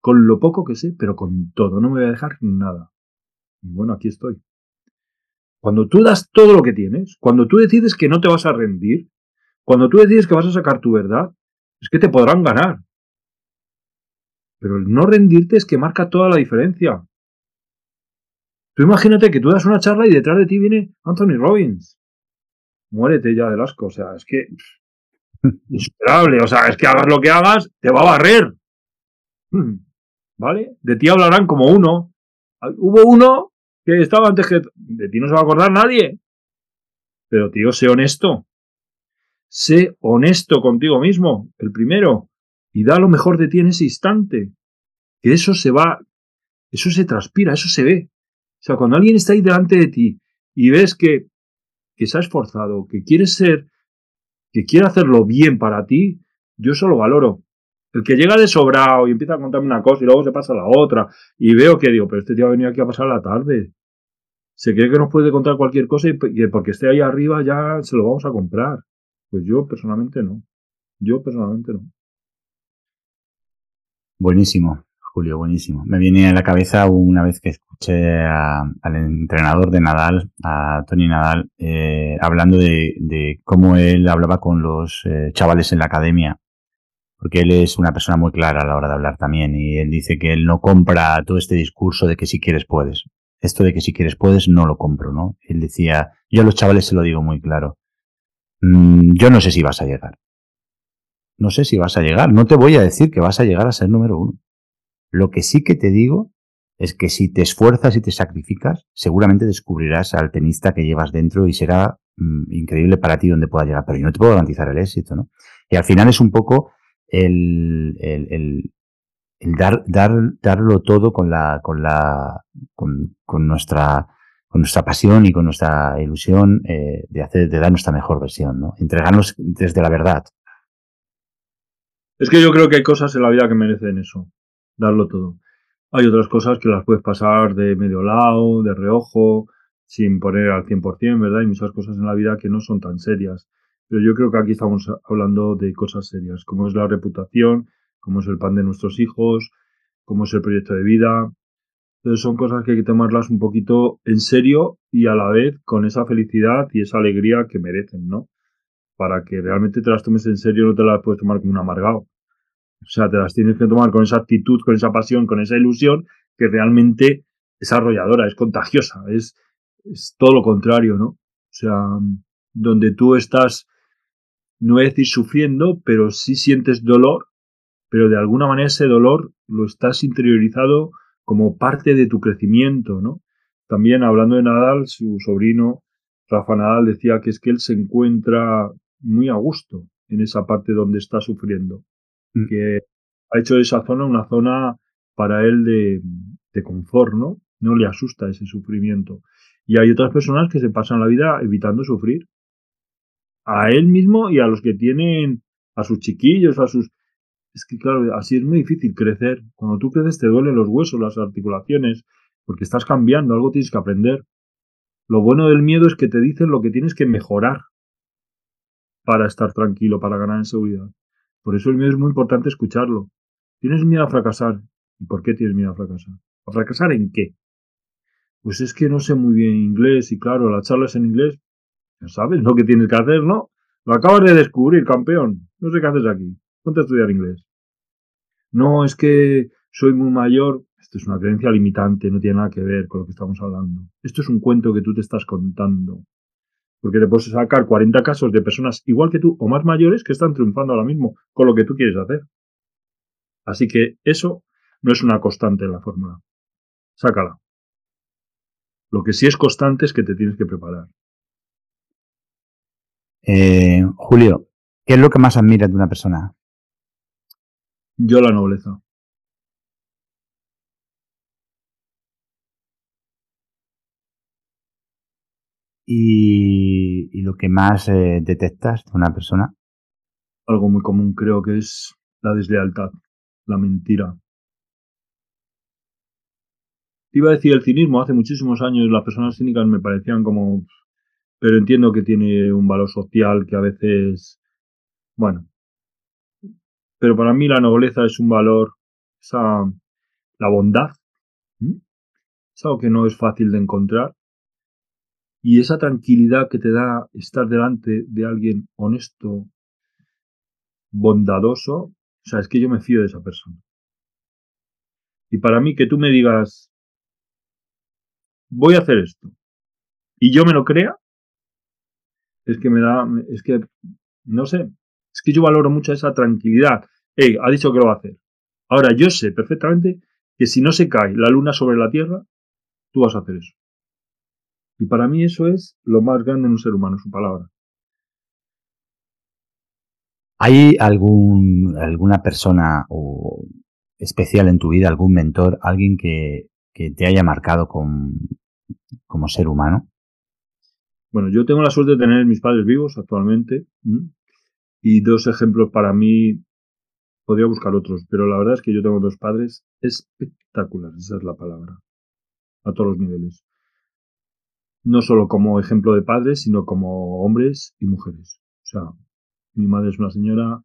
Con lo poco que sé, pero con todo. No me voy a dejar nada. Y bueno, aquí estoy. Cuando tú das todo lo que tienes, cuando tú decides que no te vas a rendir, cuando tú decides que vas a sacar tu verdad, es que te podrán ganar. Pero el no rendirte es que marca toda la diferencia. Tú imagínate que tú das una charla y detrás de ti viene Anthony Robbins. Muérete ya del asco. O sea, es que. Insuperable. O sea, es que hagas lo que hagas, te va a barrer. ¿Vale? De ti hablarán como uno. Hubo uno que estaba antes que. De ti no se va a acordar nadie. Pero, tío, sé honesto. Sé honesto contigo mismo, el primero. Y da lo mejor de ti en ese instante. Que eso se va. Eso se transpira, eso se ve. O sea, cuando alguien está ahí delante de ti y ves que, que se ha esforzado, que quiere ser, que quiere hacerlo bien para ti, yo eso lo valoro. El que llega de sobrado y empieza a contarme una cosa y luego se pasa a la otra y veo que digo, pero este tío ha venido aquí a pasar la tarde. Se cree que nos puede contar cualquier cosa y que porque esté ahí arriba ya se lo vamos a comprar. Pues yo personalmente no. Yo personalmente no. Buenísimo. Julio, buenísimo. Me viene a la cabeza una vez que escuché al entrenador de Nadal, a Tony Nadal, eh, hablando de, cómo él hablaba con los eh, chavales en la academia, porque él es una persona muy clara a la hora de hablar también, y él dice que él no compra todo este discurso de que si quieres puedes. Esto de que si quieres puedes no lo compro, ¿no? Él decía, yo a los chavales se lo digo muy claro, mm, yo no sé si vas a llegar. No sé si vas a llegar, no te voy a decir que vas a llegar a ser número uno lo que sí que te digo es que si te esfuerzas y te sacrificas, seguramente descubrirás al tenista que llevas dentro y será mm, increíble para ti donde pueda llegar. Pero yo no te puedo garantizar el éxito, ¿no? Y al final es un poco el, dar, dar, darlo todo con la, con la, con, con nuestra, con nuestra pasión y con nuestra ilusión eh, de hacer, de dar nuestra mejor versión, ¿no? Entregarnos desde la verdad. Es que yo creo que hay cosas en la vida que merecen eso darlo todo. Hay otras cosas que las puedes pasar de medio lado, de reojo, sin poner al 100%, ¿verdad? Hay muchas cosas en la vida que no son tan serias. Pero yo creo que aquí estamos hablando de cosas serias, como es la reputación, como es el pan de nuestros hijos, como es el proyecto de vida. Entonces son cosas que hay que tomarlas un poquito en serio y a la vez con esa felicidad y esa alegría que merecen, ¿no? para que realmente te las tomes en serio, no te las puedes tomar como un amargado. O sea, te las tienes que tomar con esa actitud, con esa pasión, con esa ilusión, que realmente es arrolladora, es contagiosa, es, es todo lo contrario, ¿no? O sea, donde tú estás, no a decir sufriendo, pero sí sientes dolor, pero de alguna manera ese dolor lo estás interiorizado como parte de tu crecimiento, ¿no? También hablando de Nadal, su sobrino Rafa Nadal decía que es que él se encuentra muy a gusto en esa parte donde está sufriendo, mm. que ha hecho de esa zona una zona para él de, de confort, ¿no? No le asusta ese sufrimiento. Y hay otras personas que se pasan la vida evitando sufrir. A él mismo y a los que tienen a sus chiquillos, a sus... Es que claro, así es muy difícil crecer. Cuando tú creces te duelen los huesos, las articulaciones, porque estás cambiando, algo tienes que aprender. Lo bueno del miedo es que te dicen lo que tienes que mejorar para estar tranquilo, para ganar en seguridad. Por eso el miedo es muy importante escucharlo. ¿Tienes miedo a fracasar? ¿Y por qué tienes miedo a fracasar? ¿A fracasar en qué? Pues es que no sé muy bien inglés y claro, la charla es en inglés. Ya sabes lo que tienes que hacer, ¿no? Lo acabas de descubrir, campeón. No sé qué haces aquí. Ponte a estudiar inglés. No, es que soy muy mayor. Esto es una creencia limitante, no tiene nada que ver con lo que estamos hablando. Esto es un cuento que tú te estás contando. Porque te puedes sacar 40 casos de personas igual que tú o más mayores que están triunfando ahora mismo con lo que tú quieres hacer. Así que eso no es una constante en la fórmula. Sácala. Lo que sí es constante es que te tienes que preparar. Eh, Julio, ¿qué es lo que más admiras de una persona? Yo la nobleza. Y, lo que más eh, detectas de una persona? Algo muy común creo que es la deslealtad, la mentira. iba a decir el cinismo, hace muchísimos años las personas cínicas me parecían como... Pero entiendo que tiene un valor social que a veces... Bueno. Pero para mí la nobleza es un valor, esa... la bondad. Es algo que no es fácil de encontrar y esa tranquilidad que te da estar delante de alguien honesto, bondadoso, o sea, es que yo me fío de esa persona. Y para mí que tú me digas, voy a hacer esto, y yo me lo crea, es que me da, es que, no sé, es que yo valoro mucho esa tranquilidad. Hey, ha dicho que lo va a hacer. Ahora yo sé perfectamente que si no se cae la luna sobre la Tierra, tú vas a hacer eso. Y para mí eso es lo más grande en un ser humano, su palabra. ¿Hay algún, alguna persona o especial en tu vida, algún mentor, alguien que, te haya marcado como ser humano? Bueno, yo tengo la suerte de tener mis padres vivos actualmente y dos ejemplos para mí, podría buscar otros, pero la verdad es que yo tengo dos padres espectaculares, esa es la palabra, a todos los niveles no solo como ejemplo de padres, sino como hombres y mujeres. O sea, mi madre es una señora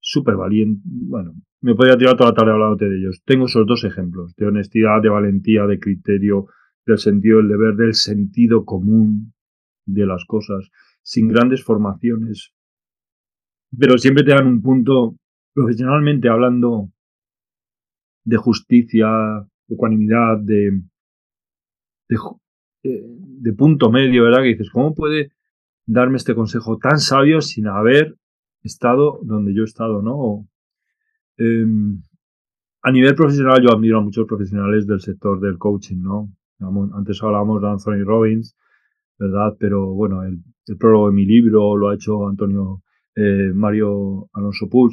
súper valiente. Bueno, me podría tirar toda la tarde hablando de ellos. Tengo esos dos ejemplos, de honestidad, de valentía, de criterio, del sentido del deber, del sentido común de las cosas, sin grandes formaciones. Pero siempre te dan un punto, profesionalmente hablando, de justicia, de ecuanimidad, de, de, de punto medio, ¿verdad? Que dices, ¿cómo puede darme este consejo tan sabio sin haber estado donde yo he estado, ¿no? Em, a nivel profesional, yo admiro a muchos profesionales del sector del coaching, ¿no? Antes hablábamos de Anthony Robbins, ¿verdad? Pero bueno, el, prólogo de mi libro lo ha hecho Antonio eh, Mario Alonso Puig,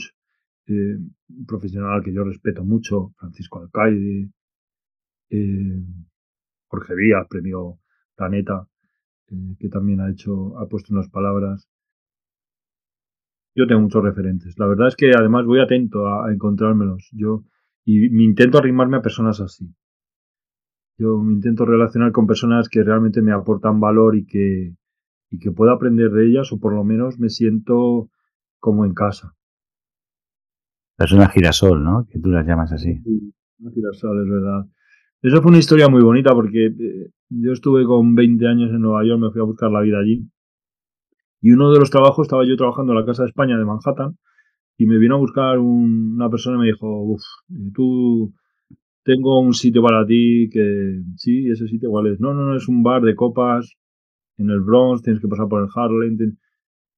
eh, un profesional que yo respeto mucho, Francisco Alcaide, Jorge Díaz, premio Planeta, eh, que también ha hecho, ha puesto unas palabras. Yo tengo muchos referentes. La verdad es que además voy atento a, encontrármelos. Yo y me intento arrimarme a personas así. Yo me intento relacionar con personas que realmente me aportan valor y que, y que pueda aprender de ellas o por lo menos me siento como en casa. Es una girasol, ¿no? Que tú las llamas así. Sí, una girasol, es verdad. Eso fue una historia muy bonita porque eh, yo estuve con 20 años en Nueva York, me fui a buscar la vida allí. Y uno de los trabajos estaba yo trabajando en la Casa de España de Manhattan y me vino a buscar una persona y me dijo, uff, tú tengo un sitio para ti que sí, ese sitio cuál es. No, no, no, es un bar de copas en el Bronx, tienes que pasar por el Harlem.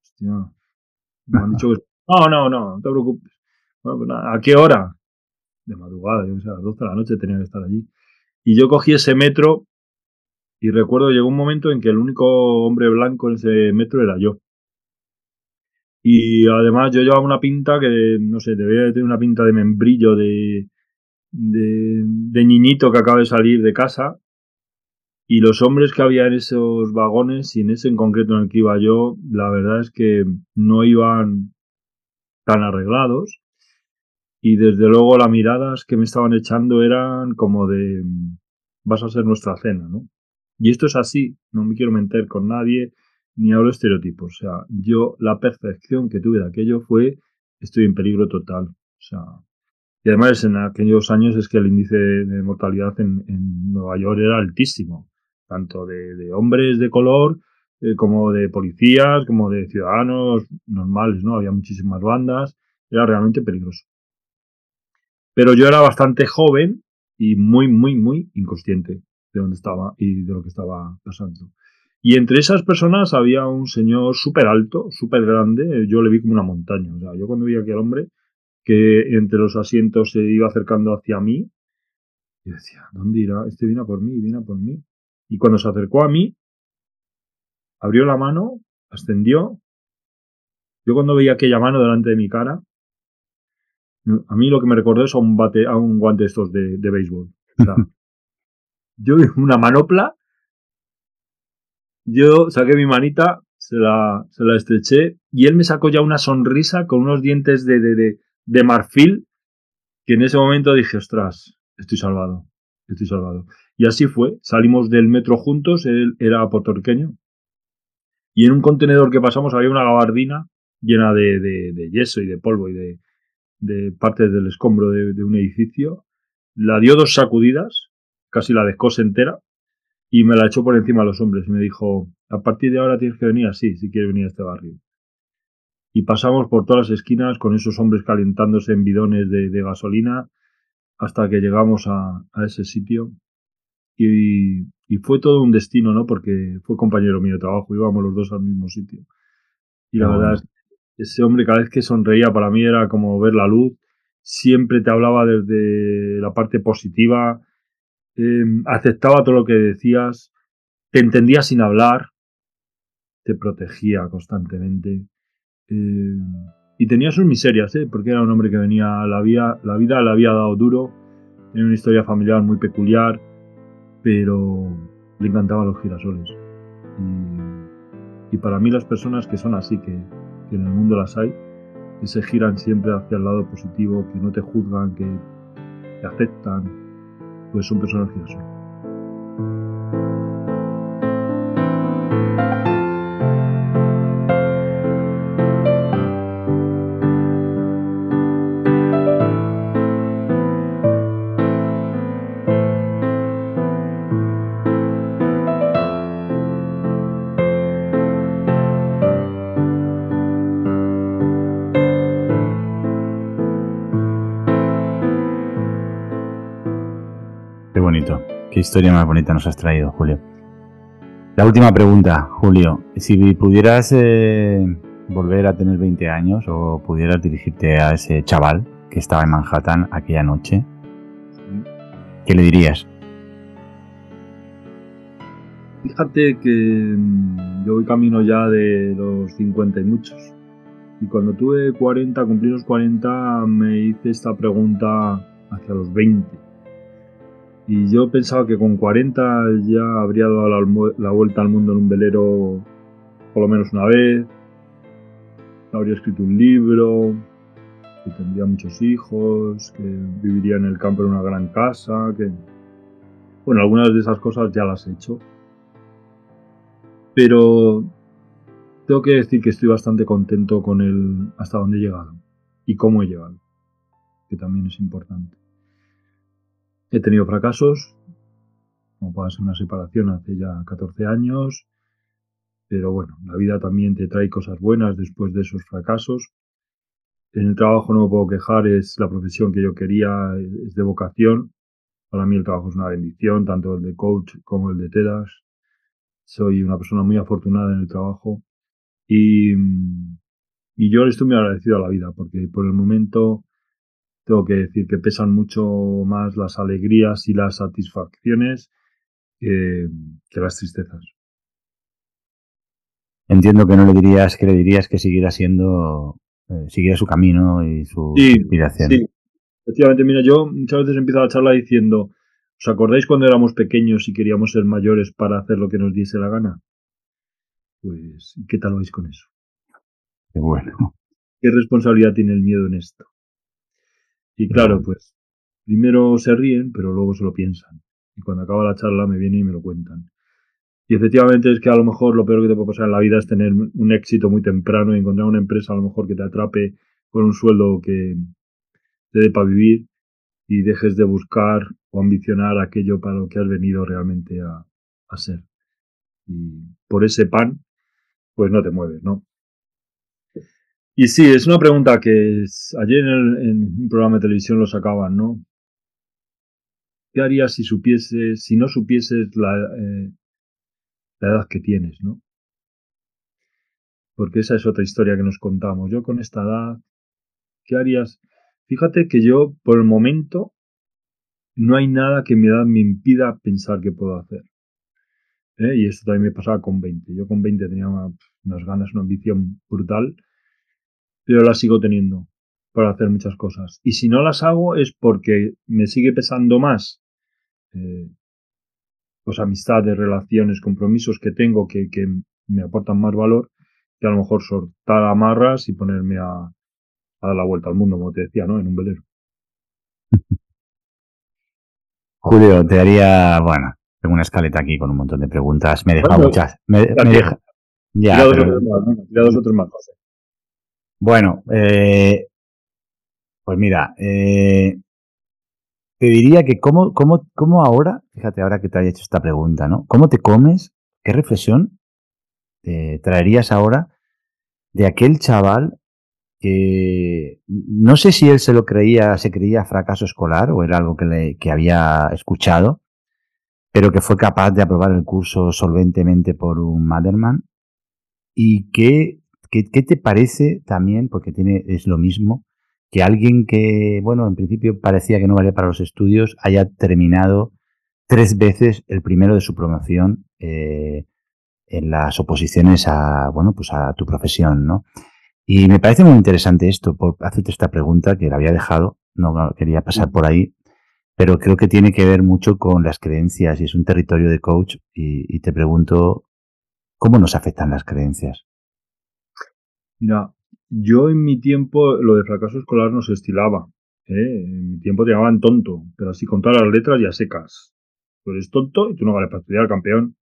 Hostia, me han dicho que... No, no, no, no te preocupes. Bueno, pues nada, ¿a qué hora? De madrugada, yo sé, a las 12 de la noche tenía que estar allí. Y yo cogí ese metro y recuerdo llegó un momento en que el único hombre blanco en ese metro era yo. Y además yo llevaba una pinta que, no sé, debía de tener una pinta de membrillo, de, de, de niñito que acaba de salir de casa. Y los hombres que había en esos vagones, y en ese en concreto en el que iba yo, la verdad es que no iban tan arreglados. Y desde luego las miradas que me estaban echando eran como de vas a ser nuestra cena, ¿no? Y esto es así, no me quiero meter con nadie, ni hablo estereotipos. O sea, yo la percepción que tuve de aquello fue estoy en peligro total. O sea, y además en aquellos años es que el índice de mortalidad en, Nueva York era altísimo, tanto de, hombres de color eh, como de policías, como de ciudadanos normales, ¿no? Había muchísimas bandas, era realmente peligroso. Pero yo era bastante joven y muy, muy, muy inconsciente de dónde estaba y de lo que estaba pasando. Y entre esas personas había un señor súper alto, súper grande, yo le vi como una montaña. O sea, yo cuando vi aquel hombre que entre los asientos se iba acercando hacia mí, y decía, ¿dónde irá? Este viene por mí, viene por mí. Y cuando se acercó a mí, abrió la mano, ascendió. Yo cuando veía aquella mano delante de mi cara, a mí lo que me recordó es a un, bate, a un guante de estos de, de béisbol. O sea, yo una manopla, yo saqué mi manita, se la, se la estreché y él me sacó ya una sonrisa con unos dientes de, de, de, marfil que en ese momento dije, ostras, estoy salvado, estoy salvado. Y así fue, salimos del metro juntos, él era puertorriqueño, y en un contenedor que pasamos había una gabardina llena de, de yeso y de polvo y de, de partes del escombro de, de, un edificio, la dio dos sacudidas casi la descose entera y me la echó por encima a los hombres y me dijo, a partir de ahora tienes que venir así, si quieres venir a este barrio. Y pasamos por todas las esquinas con esos hombres calentándose en bidones de, gasolina hasta que llegamos a, ese sitio. Y, fue todo un destino, ¿no? Porque fue compañero mío de trabajo, íbamos los dos al mismo sitio. Y la verdad es ese hombre cada vez que sonreía para mí era como ver la luz. Siempre te hablaba desde la parte positiva, Em, aceptaba todo lo que decías, te entendía sin hablar, te protegía constantemente. Em, y tenía sus miserias, ¿eh? porque era un hombre que venía, la vida, la vida le había dado duro, tenía una historia familiar muy peculiar, pero le encantaban los girasoles. Y, para mí las personas que son así, que, que en el mundo las hay, que se giran siempre hacia el lado positivo, que no te juzgan, que te aceptan, pues son personas que son. Qué historia más bonita nos has traído, Julio. La última pregunta, Julio. Si pudieras eh, volver a tener 20 años o pudieras dirigirte a ese chaval que estaba en Manhattan aquella noche, ¿qué le dirías? Fíjate que mm, yo voy camino ya de los 50 y muchos. Y cuando tuve 40, cumplí los 40, me hice esta pregunta hacia los 20 y yo pensaba que con 40 ya habría dado la, vuelta al mundo en un velero por lo menos una vez, habría escrito un libro, que tendría muchos hijos, que viviría en el campo en una gran casa, que... Bueno, algunas de esas cosas ya las he hecho. Pero tengo que decir que estoy bastante contento con el hasta dónde he llegado y cómo he llegado, que también es importante. He tenido fracasos, como puede ser una separación hace ya 14 años. pero bueno, la vida también te trae cosas buenas después de esos fracasos. En el trabajo no me puedo quejar, es la profesión que yo quería, es de vocación. Para mí el trabajo es una bendición, tanto el de coach como el de TEDAS. Soy una persona muy afortunada en el trabajo y, y yo estoy muy agradecido a la vida porque por el momento tengo que decir que pesan mucho más las alegrías y las satisfacciones que, las tristezas. Entiendo que no le dirías, que le dirías que siguiera siendo, eh, siguiera su camino y su inspiración. Sí, efectivamente, mira, yo muchas veces empiezo la charla diciendo, ¿os acordáis cuando éramos pequeños y queríamos ser mayores para hacer lo que nos diese la gana? Pues, ¿qué tal vais con eso? Qué bueno. ¿Qué responsabilidad tiene el miedo en esto? Y claro, pues primero se ríen, pero luego se lo piensan. Y cuando acaba la charla me vienen y me lo cuentan. Y efectivamente es que a lo mejor lo peor que te puede pasar en la vida es tener un éxito muy temprano y encontrar una empresa a lo mejor que te atrape con un sueldo que te dé para vivir y dejes de buscar o ambicionar aquello para lo que has venido realmente a, a ser. Y por ese pan, pues no te mueves, ¿no? Y sí, es una pregunta que ayer en, un programa de televisión lo sacaban, ¿no? ¿Qué harías si supieses, si no supieses la, eh, la edad que tienes, ¿no? Porque esa es otra historia que nos contamos. Yo con esta edad, ¿qué harías? Fíjate que yo, por el momento, no hay nada que mi edad me impida pensar que puedo hacer. ¿eh? Y esto también me pasaba con 20. Yo con 20 tenía unas ganas, una ambición brutal pero las sigo teniendo para hacer muchas cosas. Y si no las hago es porque me sigue pesando más eh, pues amistades, relaciones, compromisos que tengo que, me aportan más valor que a lo mejor soltar amarras y ponerme a, a, dar la vuelta al mundo, como te decía, ¿no? En un velero. Julio, te haría, bueno, tengo una escaleta aquí con un montón de preguntas. Me deja muchas. Me, deja, ya, pero, dos otros más, José. Bueno, eh, pues mira, eh, te diría que cómo, cómo, cómo ahora, fíjate ahora que te haya hecho esta pregunta, ¿no? ¿Cómo te comes? ¿Qué reflexión te traerías ahora de aquel chaval que no sé si él se lo creía, se creía fracaso escolar o era algo que, le, que había escuchado, pero que fue capaz de aprobar el curso solventemente por un Maderman y que ¿Qué, te parece también, porque tiene, es lo mismo, que alguien que, bueno, en principio parecía que no valía para los estudios, haya terminado tres veces el primero de su promoción eh, en las oposiciones a, bueno, pues a tu profesión, ¿no? Y me parece muy interesante esto, por hacerte esta pregunta que la había dejado, no quería pasar por ahí, pero creo que tiene que ver mucho con las creencias y es un territorio de coach y te pregunto, ¿cómo nos afectan las creencias? Mira, yo en mi tiempo lo de fracaso escolar no se estilaba. ¿eh? En mi tiempo te llamaban tonto, pero así con todas las letras ya secas. Tú eres tonto y tú no vales para estudiar, campeón.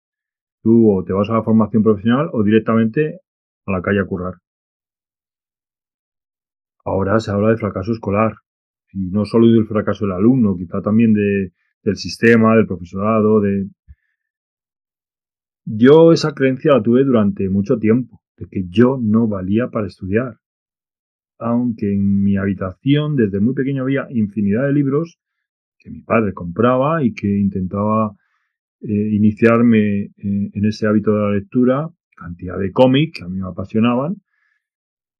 Tú o te vas a la formación profesional o directamente a la calle a currar. Ahora se habla de fracaso escolar. Y no solo del fracaso del alumno, quizá también de, del sistema, del profesorado, de... Yo esa creencia la tuve durante mucho tiempo de que yo no valía para estudiar. Aunque en mi habitación desde muy pequeño había infinidad de libros que mi padre compraba y que intentaba eh, iniciarme eh, en ese hábito de la lectura, cantidad de cómics que a mí me apasionaban,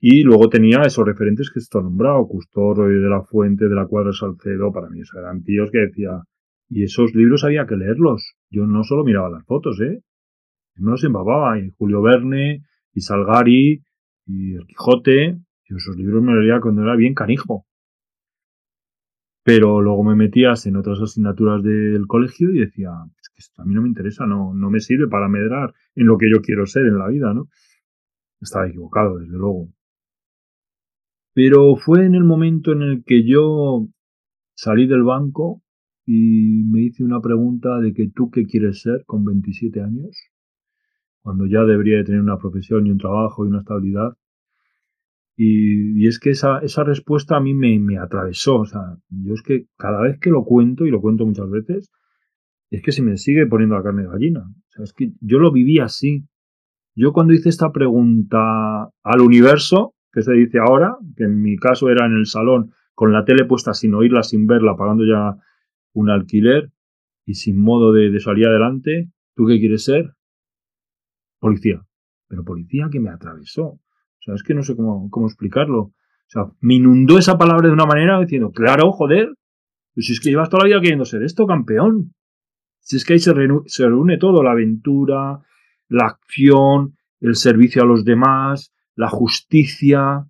y luego tenía esos referentes que esto nombrado, Custor, de la Fuente, de la Cuadra Salcedo, para mí esos eran tíos que decía, y esos libros había que leerlos. Yo no solo miraba las fotos, ¿eh? Me los empapaba, y Julio Verne, y Salgari y El Quijote. Y esos libros me leía cuando era bien canijo. Pero luego me metías en otras asignaturas del colegio y decía, es que esto a mí no me interesa, no, no me sirve para medrar en lo que yo quiero ser en la vida, ¿no? Estaba equivocado, desde luego. Pero fue en el momento en el que yo salí del banco y me hice una pregunta de que tú qué quieres ser con 27 años cuando ya debería de tener una profesión y un trabajo y una estabilidad. Y, es que esa, esa, respuesta a mí me, me, atravesó. O sea, yo es que cada vez que lo cuento, y lo cuento muchas veces, es que se me sigue poniendo la carne de gallina. O sea, es que yo lo viví así. Yo cuando hice esta pregunta al universo, que se dice ahora, que en mi caso era en el salón, con la tele puesta sin oírla, sin verla, pagando ya un alquiler y sin modo de, salir adelante, ¿tú qué quieres ser? Policía. Pero policía que me atravesó. O sea, es que no sé cómo, cómo explicarlo. O sea, me inundó esa palabra de una manera diciendo, claro, joder, pues si es que llevas toda la vida queriendo ser esto, campeón. Si es que ahí se, se reúne todo, la aventura, la acción, el servicio a los demás, la justicia.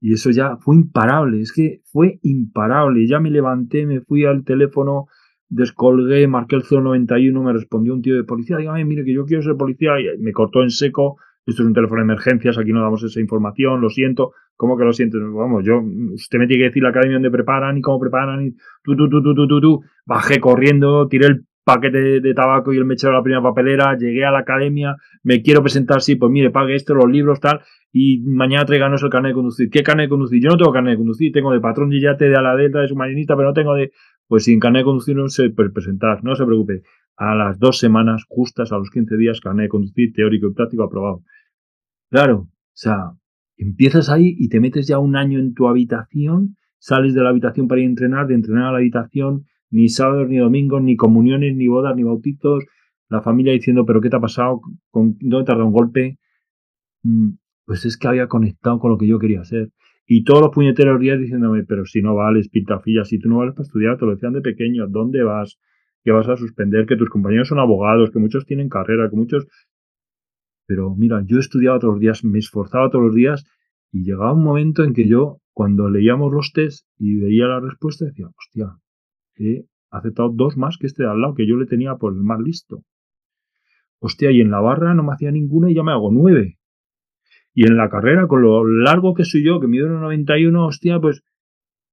Y eso ya fue imparable, es que fue imparable. Ya me levanté, me fui al teléfono, descolgué, marqué el 091, me respondió un tío de policía, dígame, mire que yo quiero ser policía, y me cortó en seco, esto es un teléfono de emergencias, aquí no damos esa información, lo siento. ¿Cómo que lo siento? Vamos, yo, usted me tiene que decir la academia donde preparan y cómo preparan y tú, tú, tú, tú, tú, tú, tú. Bajé corriendo, tiré el paquete de tabaco y el mechero de la primera papelera, llegué a la academia, me quiero presentar, sí, pues mire, pague esto, los libros, tal, y mañana tráiganos el carnet de conducir. ¿Qué carnet de conducir? Yo no tengo carnet de conducir, tengo de patrón de yate, de ala delta, de submarinista, pero no tengo de... Pues sin carnet de conducir no sé presentar, no se preocupe. A las dos semanas justas, a los 15 días, carnet de conducir teórico y práctico aprobado. Claro, o sea, empiezas ahí y te metes ya un año en tu habitación, sales de la habitación para ir a entrenar, de entrenar a la habitación, ni sábados, ni domingos, ni comuniones, ni bodas, ni bautizos, la familia diciendo, pero ¿qué te ha pasado? ¿Con, ¿Dónde te un golpe? Mm, pues es que había conectado con lo que yo quería hacer. Y todos los puñeteros días diciéndome, pero si no vales, pitafilla, si tú no vales para estudiar, te lo decían de pequeño, ¿dónde vas? ¿Qué vas a suspender? Que tus compañeros son abogados, que muchos tienen carrera, que muchos pero mira, yo estudiaba todos los días, me esforzaba todos los días y llegaba un momento en que yo, cuando leíamos los test y veía la respuesta, decía, hostia, he aceptado dos más que este de al lado, que yo le tenía por el más listo. Hostia, y en la barra no me hacía ninguna y ya me hago nueve. Y en la carrera, con lo largo que soy yo, que mido 91, hostia, pues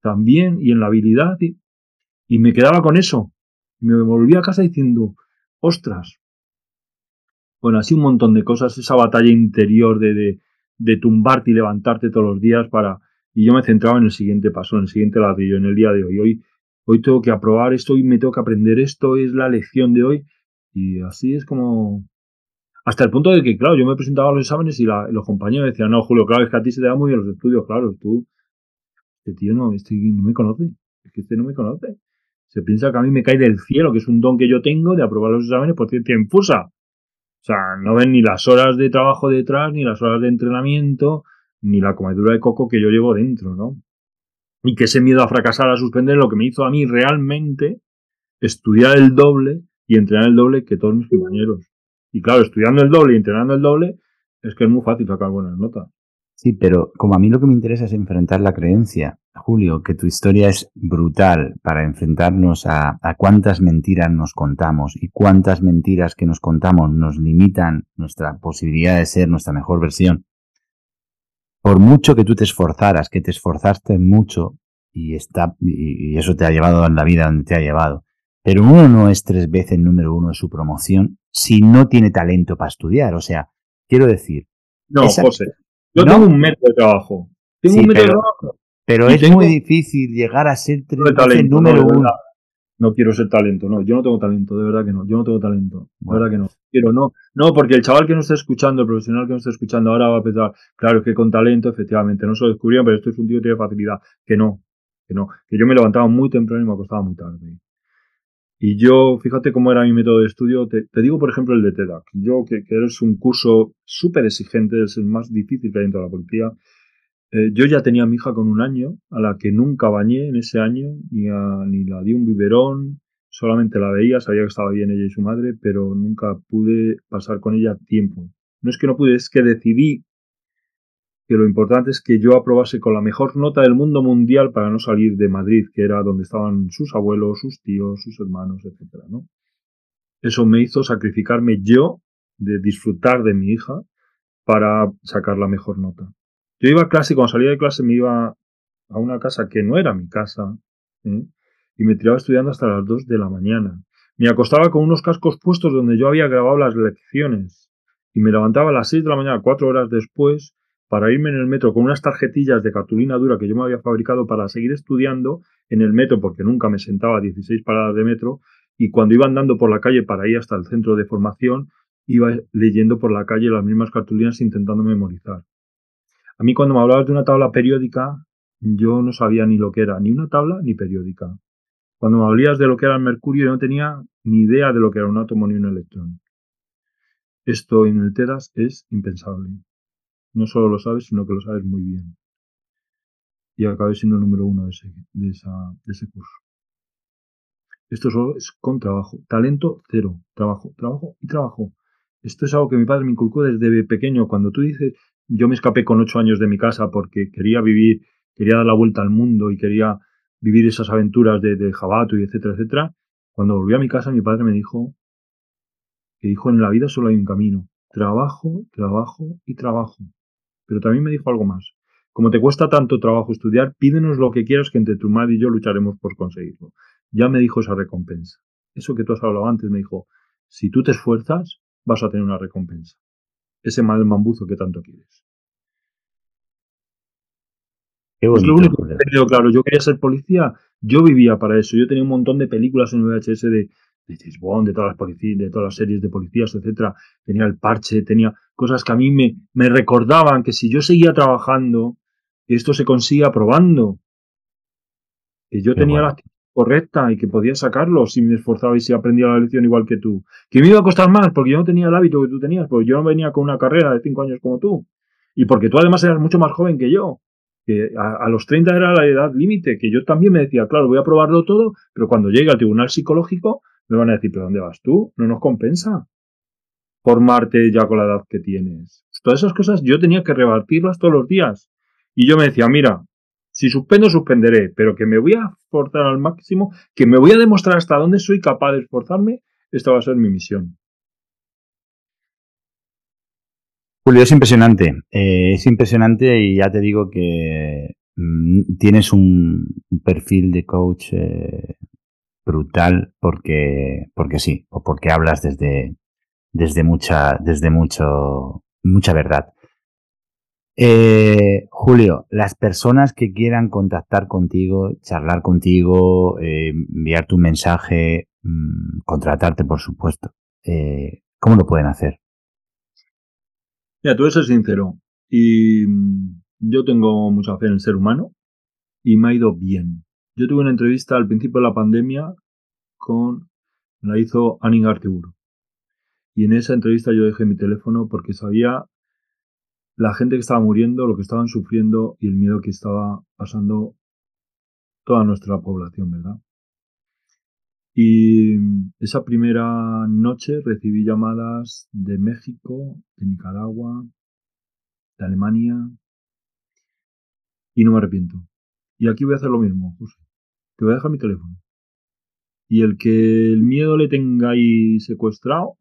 también, y en la habilidad, y, me quedaba con eso. Me volví a casa diciendo, ostras, bueno, así un montón de cosas, esa batalla interior de, de, tumbarte y levantarte todos los días para... Y yo me centraba en el siguiente paso, en el siguiente ladrillo, en el día de hoy. Hoy, hoy tengo que aprobar esto, hoy me tengo que aprender esto, es la lección de hoy. Y así es como... Hasta el punto de que, claro, yo me presentaba a los exámenes y, los compañeros decían, no, Julio, claro, es que a ti se te da muy bien los estudios, claro, tú, este tío no, este no me conoce, es que este no me conoce. Se piensa que a mí me cae del cielo, que es un don que yo tengo de aprobar los exámenes por cierto infusa. O sea, no ven ni las horas de trabajo detrás, ni las horas de entrenamiento, ni la comedura de coco que yo llevo dentro, ¿no? Y que ese miedo a fracasar, a suspender, lo que me hizo a mí realmente estudiar el doble y entrenar el doble que todos mis compañeros. Y claro, estudiando el doble y entrenando el doble, es que es muy fácil sacar buenas notas. Sí, pero como a mí lo que me interesa es enfrentar la creencia, Julio, que tu historia es brutal para enfrentarnos a, cuántas mentiras nos contamos y cuántas mentiras que nos contamos nos limitan nuestra posibilidad de ser nuestra mejor versión. Por mucho que tú te esforzaras, que te esforzaste mucho y, está, y eso te ha llevado a la vida donde te ha llevado, pero uno no es tres veces número uno de su promoción si no tiene talento para estudiar. O sea, quiero decir. No, José. Yo tengo un método de trabajo. Tengo un método pero, de trabajo. Pero es muy difícil llegar a ser el número uno. No quiero ser talento, no. Yo no tengo talento, de verdad que no. Yo no tengo talento. De verdad que no. Quiero, no. No, porque el chaval que nos está escuchando, el profesional que nos está escuchando ahora va a pensar, claro, es que con talento, efectivamente, no se lo descubrieron, pero esto es un tío que tiene facilidad. Que no. Que no. Que yo me levantaba muy temprano y me acostaba muy tarde. Y yo, fíjate cómo era mi método de estudio. Te, digo, por ejemplo, el de TEDx. Yo, que, que es un curso súper exigente, es el más difícil que hay dentro de la policía. Eh, yo ya tenía a mi hija con un año, a la que nunca bañé en ese año, ni, ni la di un biberón, solamente la veía, sabía que estaba bien ella y su madre, pero nunca pude pasar con ella tiempo. No es que no pude, es que decidí que lo importante es que yo aprobase con la mejor nota del mundo mundial para no salir de Madrid, que era donde estaban sus abuelos, sus tíos, sus hermanos, etcétera, ¿no? Eso me hizo sacrificarme yo de disfrutar de mi hija para sacar la mejor nota. Yo iba a clase y cuando salía de clase me iba a una casa que no era mi casa ¿eh? y me tiraba estudiando hasta las 2 de la mañana. Me acostaba con unos cascos puestos donde yo había grabado las lecciones y me levantaba a las 6 de la mañana, cuatro horas después, para irme en el metro con unas tarjetillas de cartulina dura que yo me había fabricado para seguir estudiando en el metro, porque nunca me sentaba a 16 paradas de metro, y cuando iba andando por la calle para ir hasta el centro de formación, iba leyendo por la calle las mismas cartulinas intentando memorizar. A mí cuando me hablabas de una tabla periódica, yo no sabía ni lo que era, ni una tabla ni periódica. Cuando me hablabas de lo que era el mercurio, yo no tenía ni idea de lo que era un átomo ni un electrón. Esto en el TEDAS es impensable. No solo lo sabes, sino que lo sabes muy bien. Y acabé siendo el número uno de ese, de ese curso. Esto solo es con trabajo. Talento cero. Trabajo, trabajo y trabajo. Esto es algo que mi padre me inculcó desde pequeño. Cuando tú dices, yo me escapé con ocho años de mi casa porque quería vivir, quería dar la vuelta al mundo y quería vivir esas aventuras de, de jabato y etcétera, etcétera. Cuando volví a mi casa, mi padre me dijo que dijo, en la vida solo hay un camino. Trabajo, trabajo y trabajo. Pero también me dijo algo más. Como te cuesta tanto trabajo estudiar, pídenos lo que quieras que entre tu madre y yo lucharemos por conseguirlo. Ya me dijo esa recompensa. Eso que tú has hablado antes me dijo, si tú te esfuerzas, vas a tener una recompensa. Ese mal mambuzo que tanto quieres. Qué bonito, es lo único que he claro. Yo quería ser policía. Yo vivía para eso. Yo tenía un montón de películas en VHS de, de James Bond, de todas las policías, de todas las series de policías, etcétera. Tenía el parche, tenía cosas que a mí me, me recordaban que si yo seguía trabajando, esto se consigue aprobando. Que yo tenía la actitud correcta y que podía sacarlo si me esforzaba y si aprendía la lección igual que tú. Que me iba a costar más porque yo no tenía el hábito que tú tenías, porque yo no venía con una carrera de cinco años como tú. Y porque tú además eras mucho más joven que yo. Que a, a los 30 era la edad límite, que yo también me decía, claro, voy a probarlo todo, pero cuando llegue al tribunal psicológico me van a decir, ¿pero dónde vas tú? No nos compensa formarte ya con la edad que tienes. Todas esas cosas yo tenía que rebatirlas todos los días. Y yo me decía, mira, si suspendo, suspenderé, pero que me voy a esforzar al máximo, que me voy a demostrar hasta dónde soy capaz de esforzarme, esta va a ser mi misión. Julio, es impresionante. Eh, es impresionante y ya te digo que mm, tienes un, perfil de coach eh, brutal porque, porque sí, o porque hablas desde, desde mucha, desde mucho, mucha verdad. Eh, Julio, las personas que quieran contactar contigo, charlar contigo, eh, enviar tu mensaje, mmm, contratarte, por supuesto, eh, ¿cómo lo pueden hacer? Mira, tú eres sincero. Y mm, yo tengo mucha fe en el ser humano y me ha ido bien. Yo tuve una entrevista al principio de la pandemia con, la hizo Aning Artiburu. Y en esa entrevista yo dejé mi teléfono porque sabía la gente que estaba muriendo, lo que estaban sufriendo y el miedo que estaba pasando toda nuestra población, ¿verdad? Y esa primera noche recibí llamadas de México, de Nicaragua, de Alemania, y no me arrepiento. Y aquí voy a hacer lo mismo, José. Te voy a dejar mi teléfono. Y el que el miedo le tenga ahí secuestrado,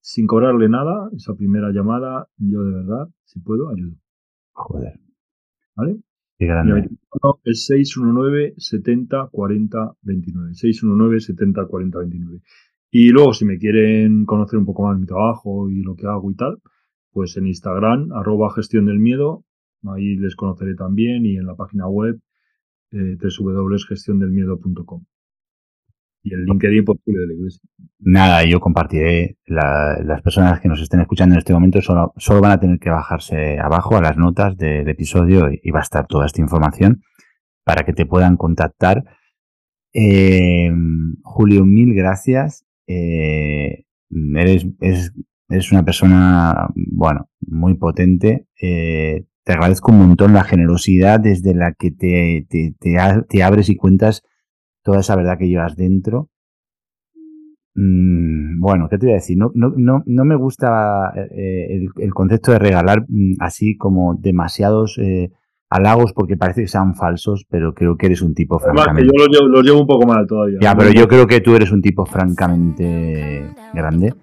sin cobrarle nada, esa primera llamada, yo de verdad, si puedo, ayudo. Joder. ¿Vale? Qué grande. es 619 70 40 29. 619 70 40 29. Y luego, si me quieren conocer un poco más mi trabajo y lo que hago y tal, pues en Instagram, arroba gestión del miedo, ahí les conoceré también y en la página web eh, www.gestiondelmiedo.com y el LinkedIn por Julio de la Iglesia. Nada, yo compartiré. La, las personas que nos estén escuchando en este momento solo, solo van a tener que bajarse abajo a las notas del episodio y, va a estar toda esta información para que te puedan contactar. Eh, Julio, mil gracias. Eh, eres, eres, eres, una persona, bueno, muy potente. Eh, te agradezco un montón la generosidad desde la que te, te, te, te abres y cuentas toda esa verdad que llevas dentro. Mm, bueno, ¿qué te voy a decir? No, no, no, no me gusta eh, el, el, concepto de regalar mm, así como demasiados eh, halagos porque parece que sean falsos, pero creo que eres un tipo francamente. yo los llevo, los llevo, un poco mal todavía. Ya, pero yo creo que tú eres un tipo francamente grande.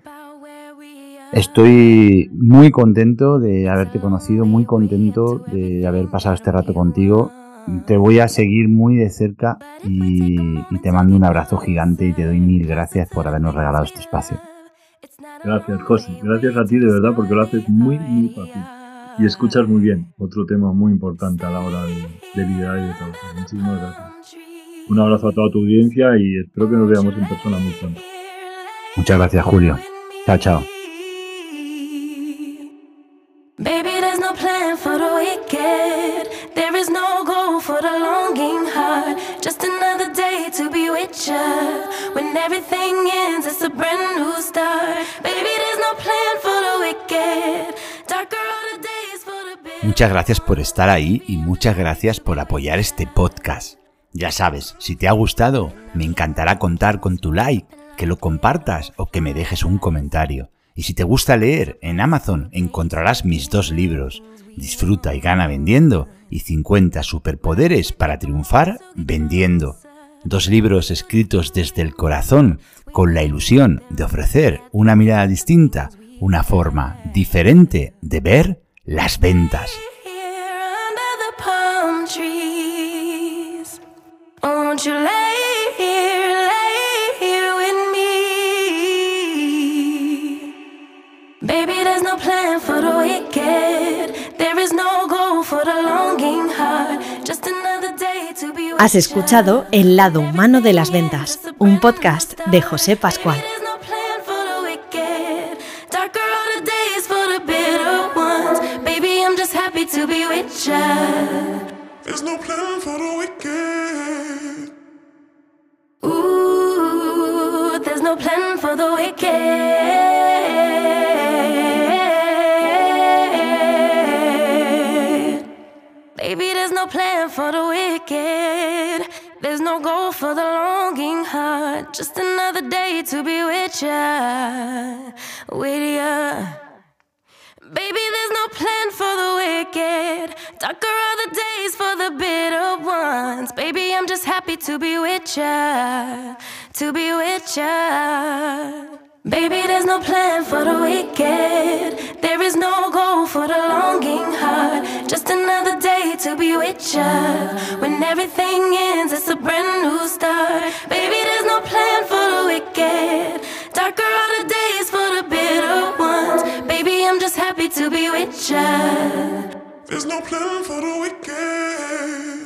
Estoy muy contento de haberte conocido, muy contento de haber pasado este rato contigo te voy a seguir muy de cerca y, y, te mando un abrazo gigante y te doy mil gracias por habernos regalado este espacio. Gracias, José. Gracias a ti de verdad porque lo haces muy, muy fácil. Y escuchas muy bien. Otro tema muy importante a la hora de, de liderar y de trabajar. Muchísimas gracias. Un abrazo a toda tu audiencia y espero que nos veamos en persona muy pronto. Muchas gracias, Julio. Chao, chao. Everything ends, a brand new. Muchas gracias por estar ahí y muchas gracias por apoyar este podcast. Ya sabes, si te ha gustado, me encantará contar con tu like, que lo compartas o que me dejes un comentario. Y si te gusta leer, en Amazon encontrarás mis dos libros, Disfruta y gana vendiendo y 50 superpoderes para triunfar vendiendo. Dos libros escritos desde el corazón, con la ilusión de ofrecer una mirada distinta, una forma diferente de ver las ventas. Baby, there's no plan for. There is no goal for the longing heart. Just another day to be with Has escuchado El lado humano de las ventas, un podcast de José Pascual. Baby, there's no plan for the wicked. There's no plan for the wicked. There's no goal for the longing heart. Just another day to be with ya, with ya. Baby, there's no plan for the wicked. Darker are the days for the bitter ones. Baby, I'm just happy to be with ya, to be with ya. Baby, there's no plan for the wicked. There is no goal for the longing heart. Just another day to be with ya. When everything ends, it's a brand new start. Baby, there's no plan for the wicked. Darker are the days for the bitter ones. Baby, I'm just happy to be with ya. There's no plan for the wicked.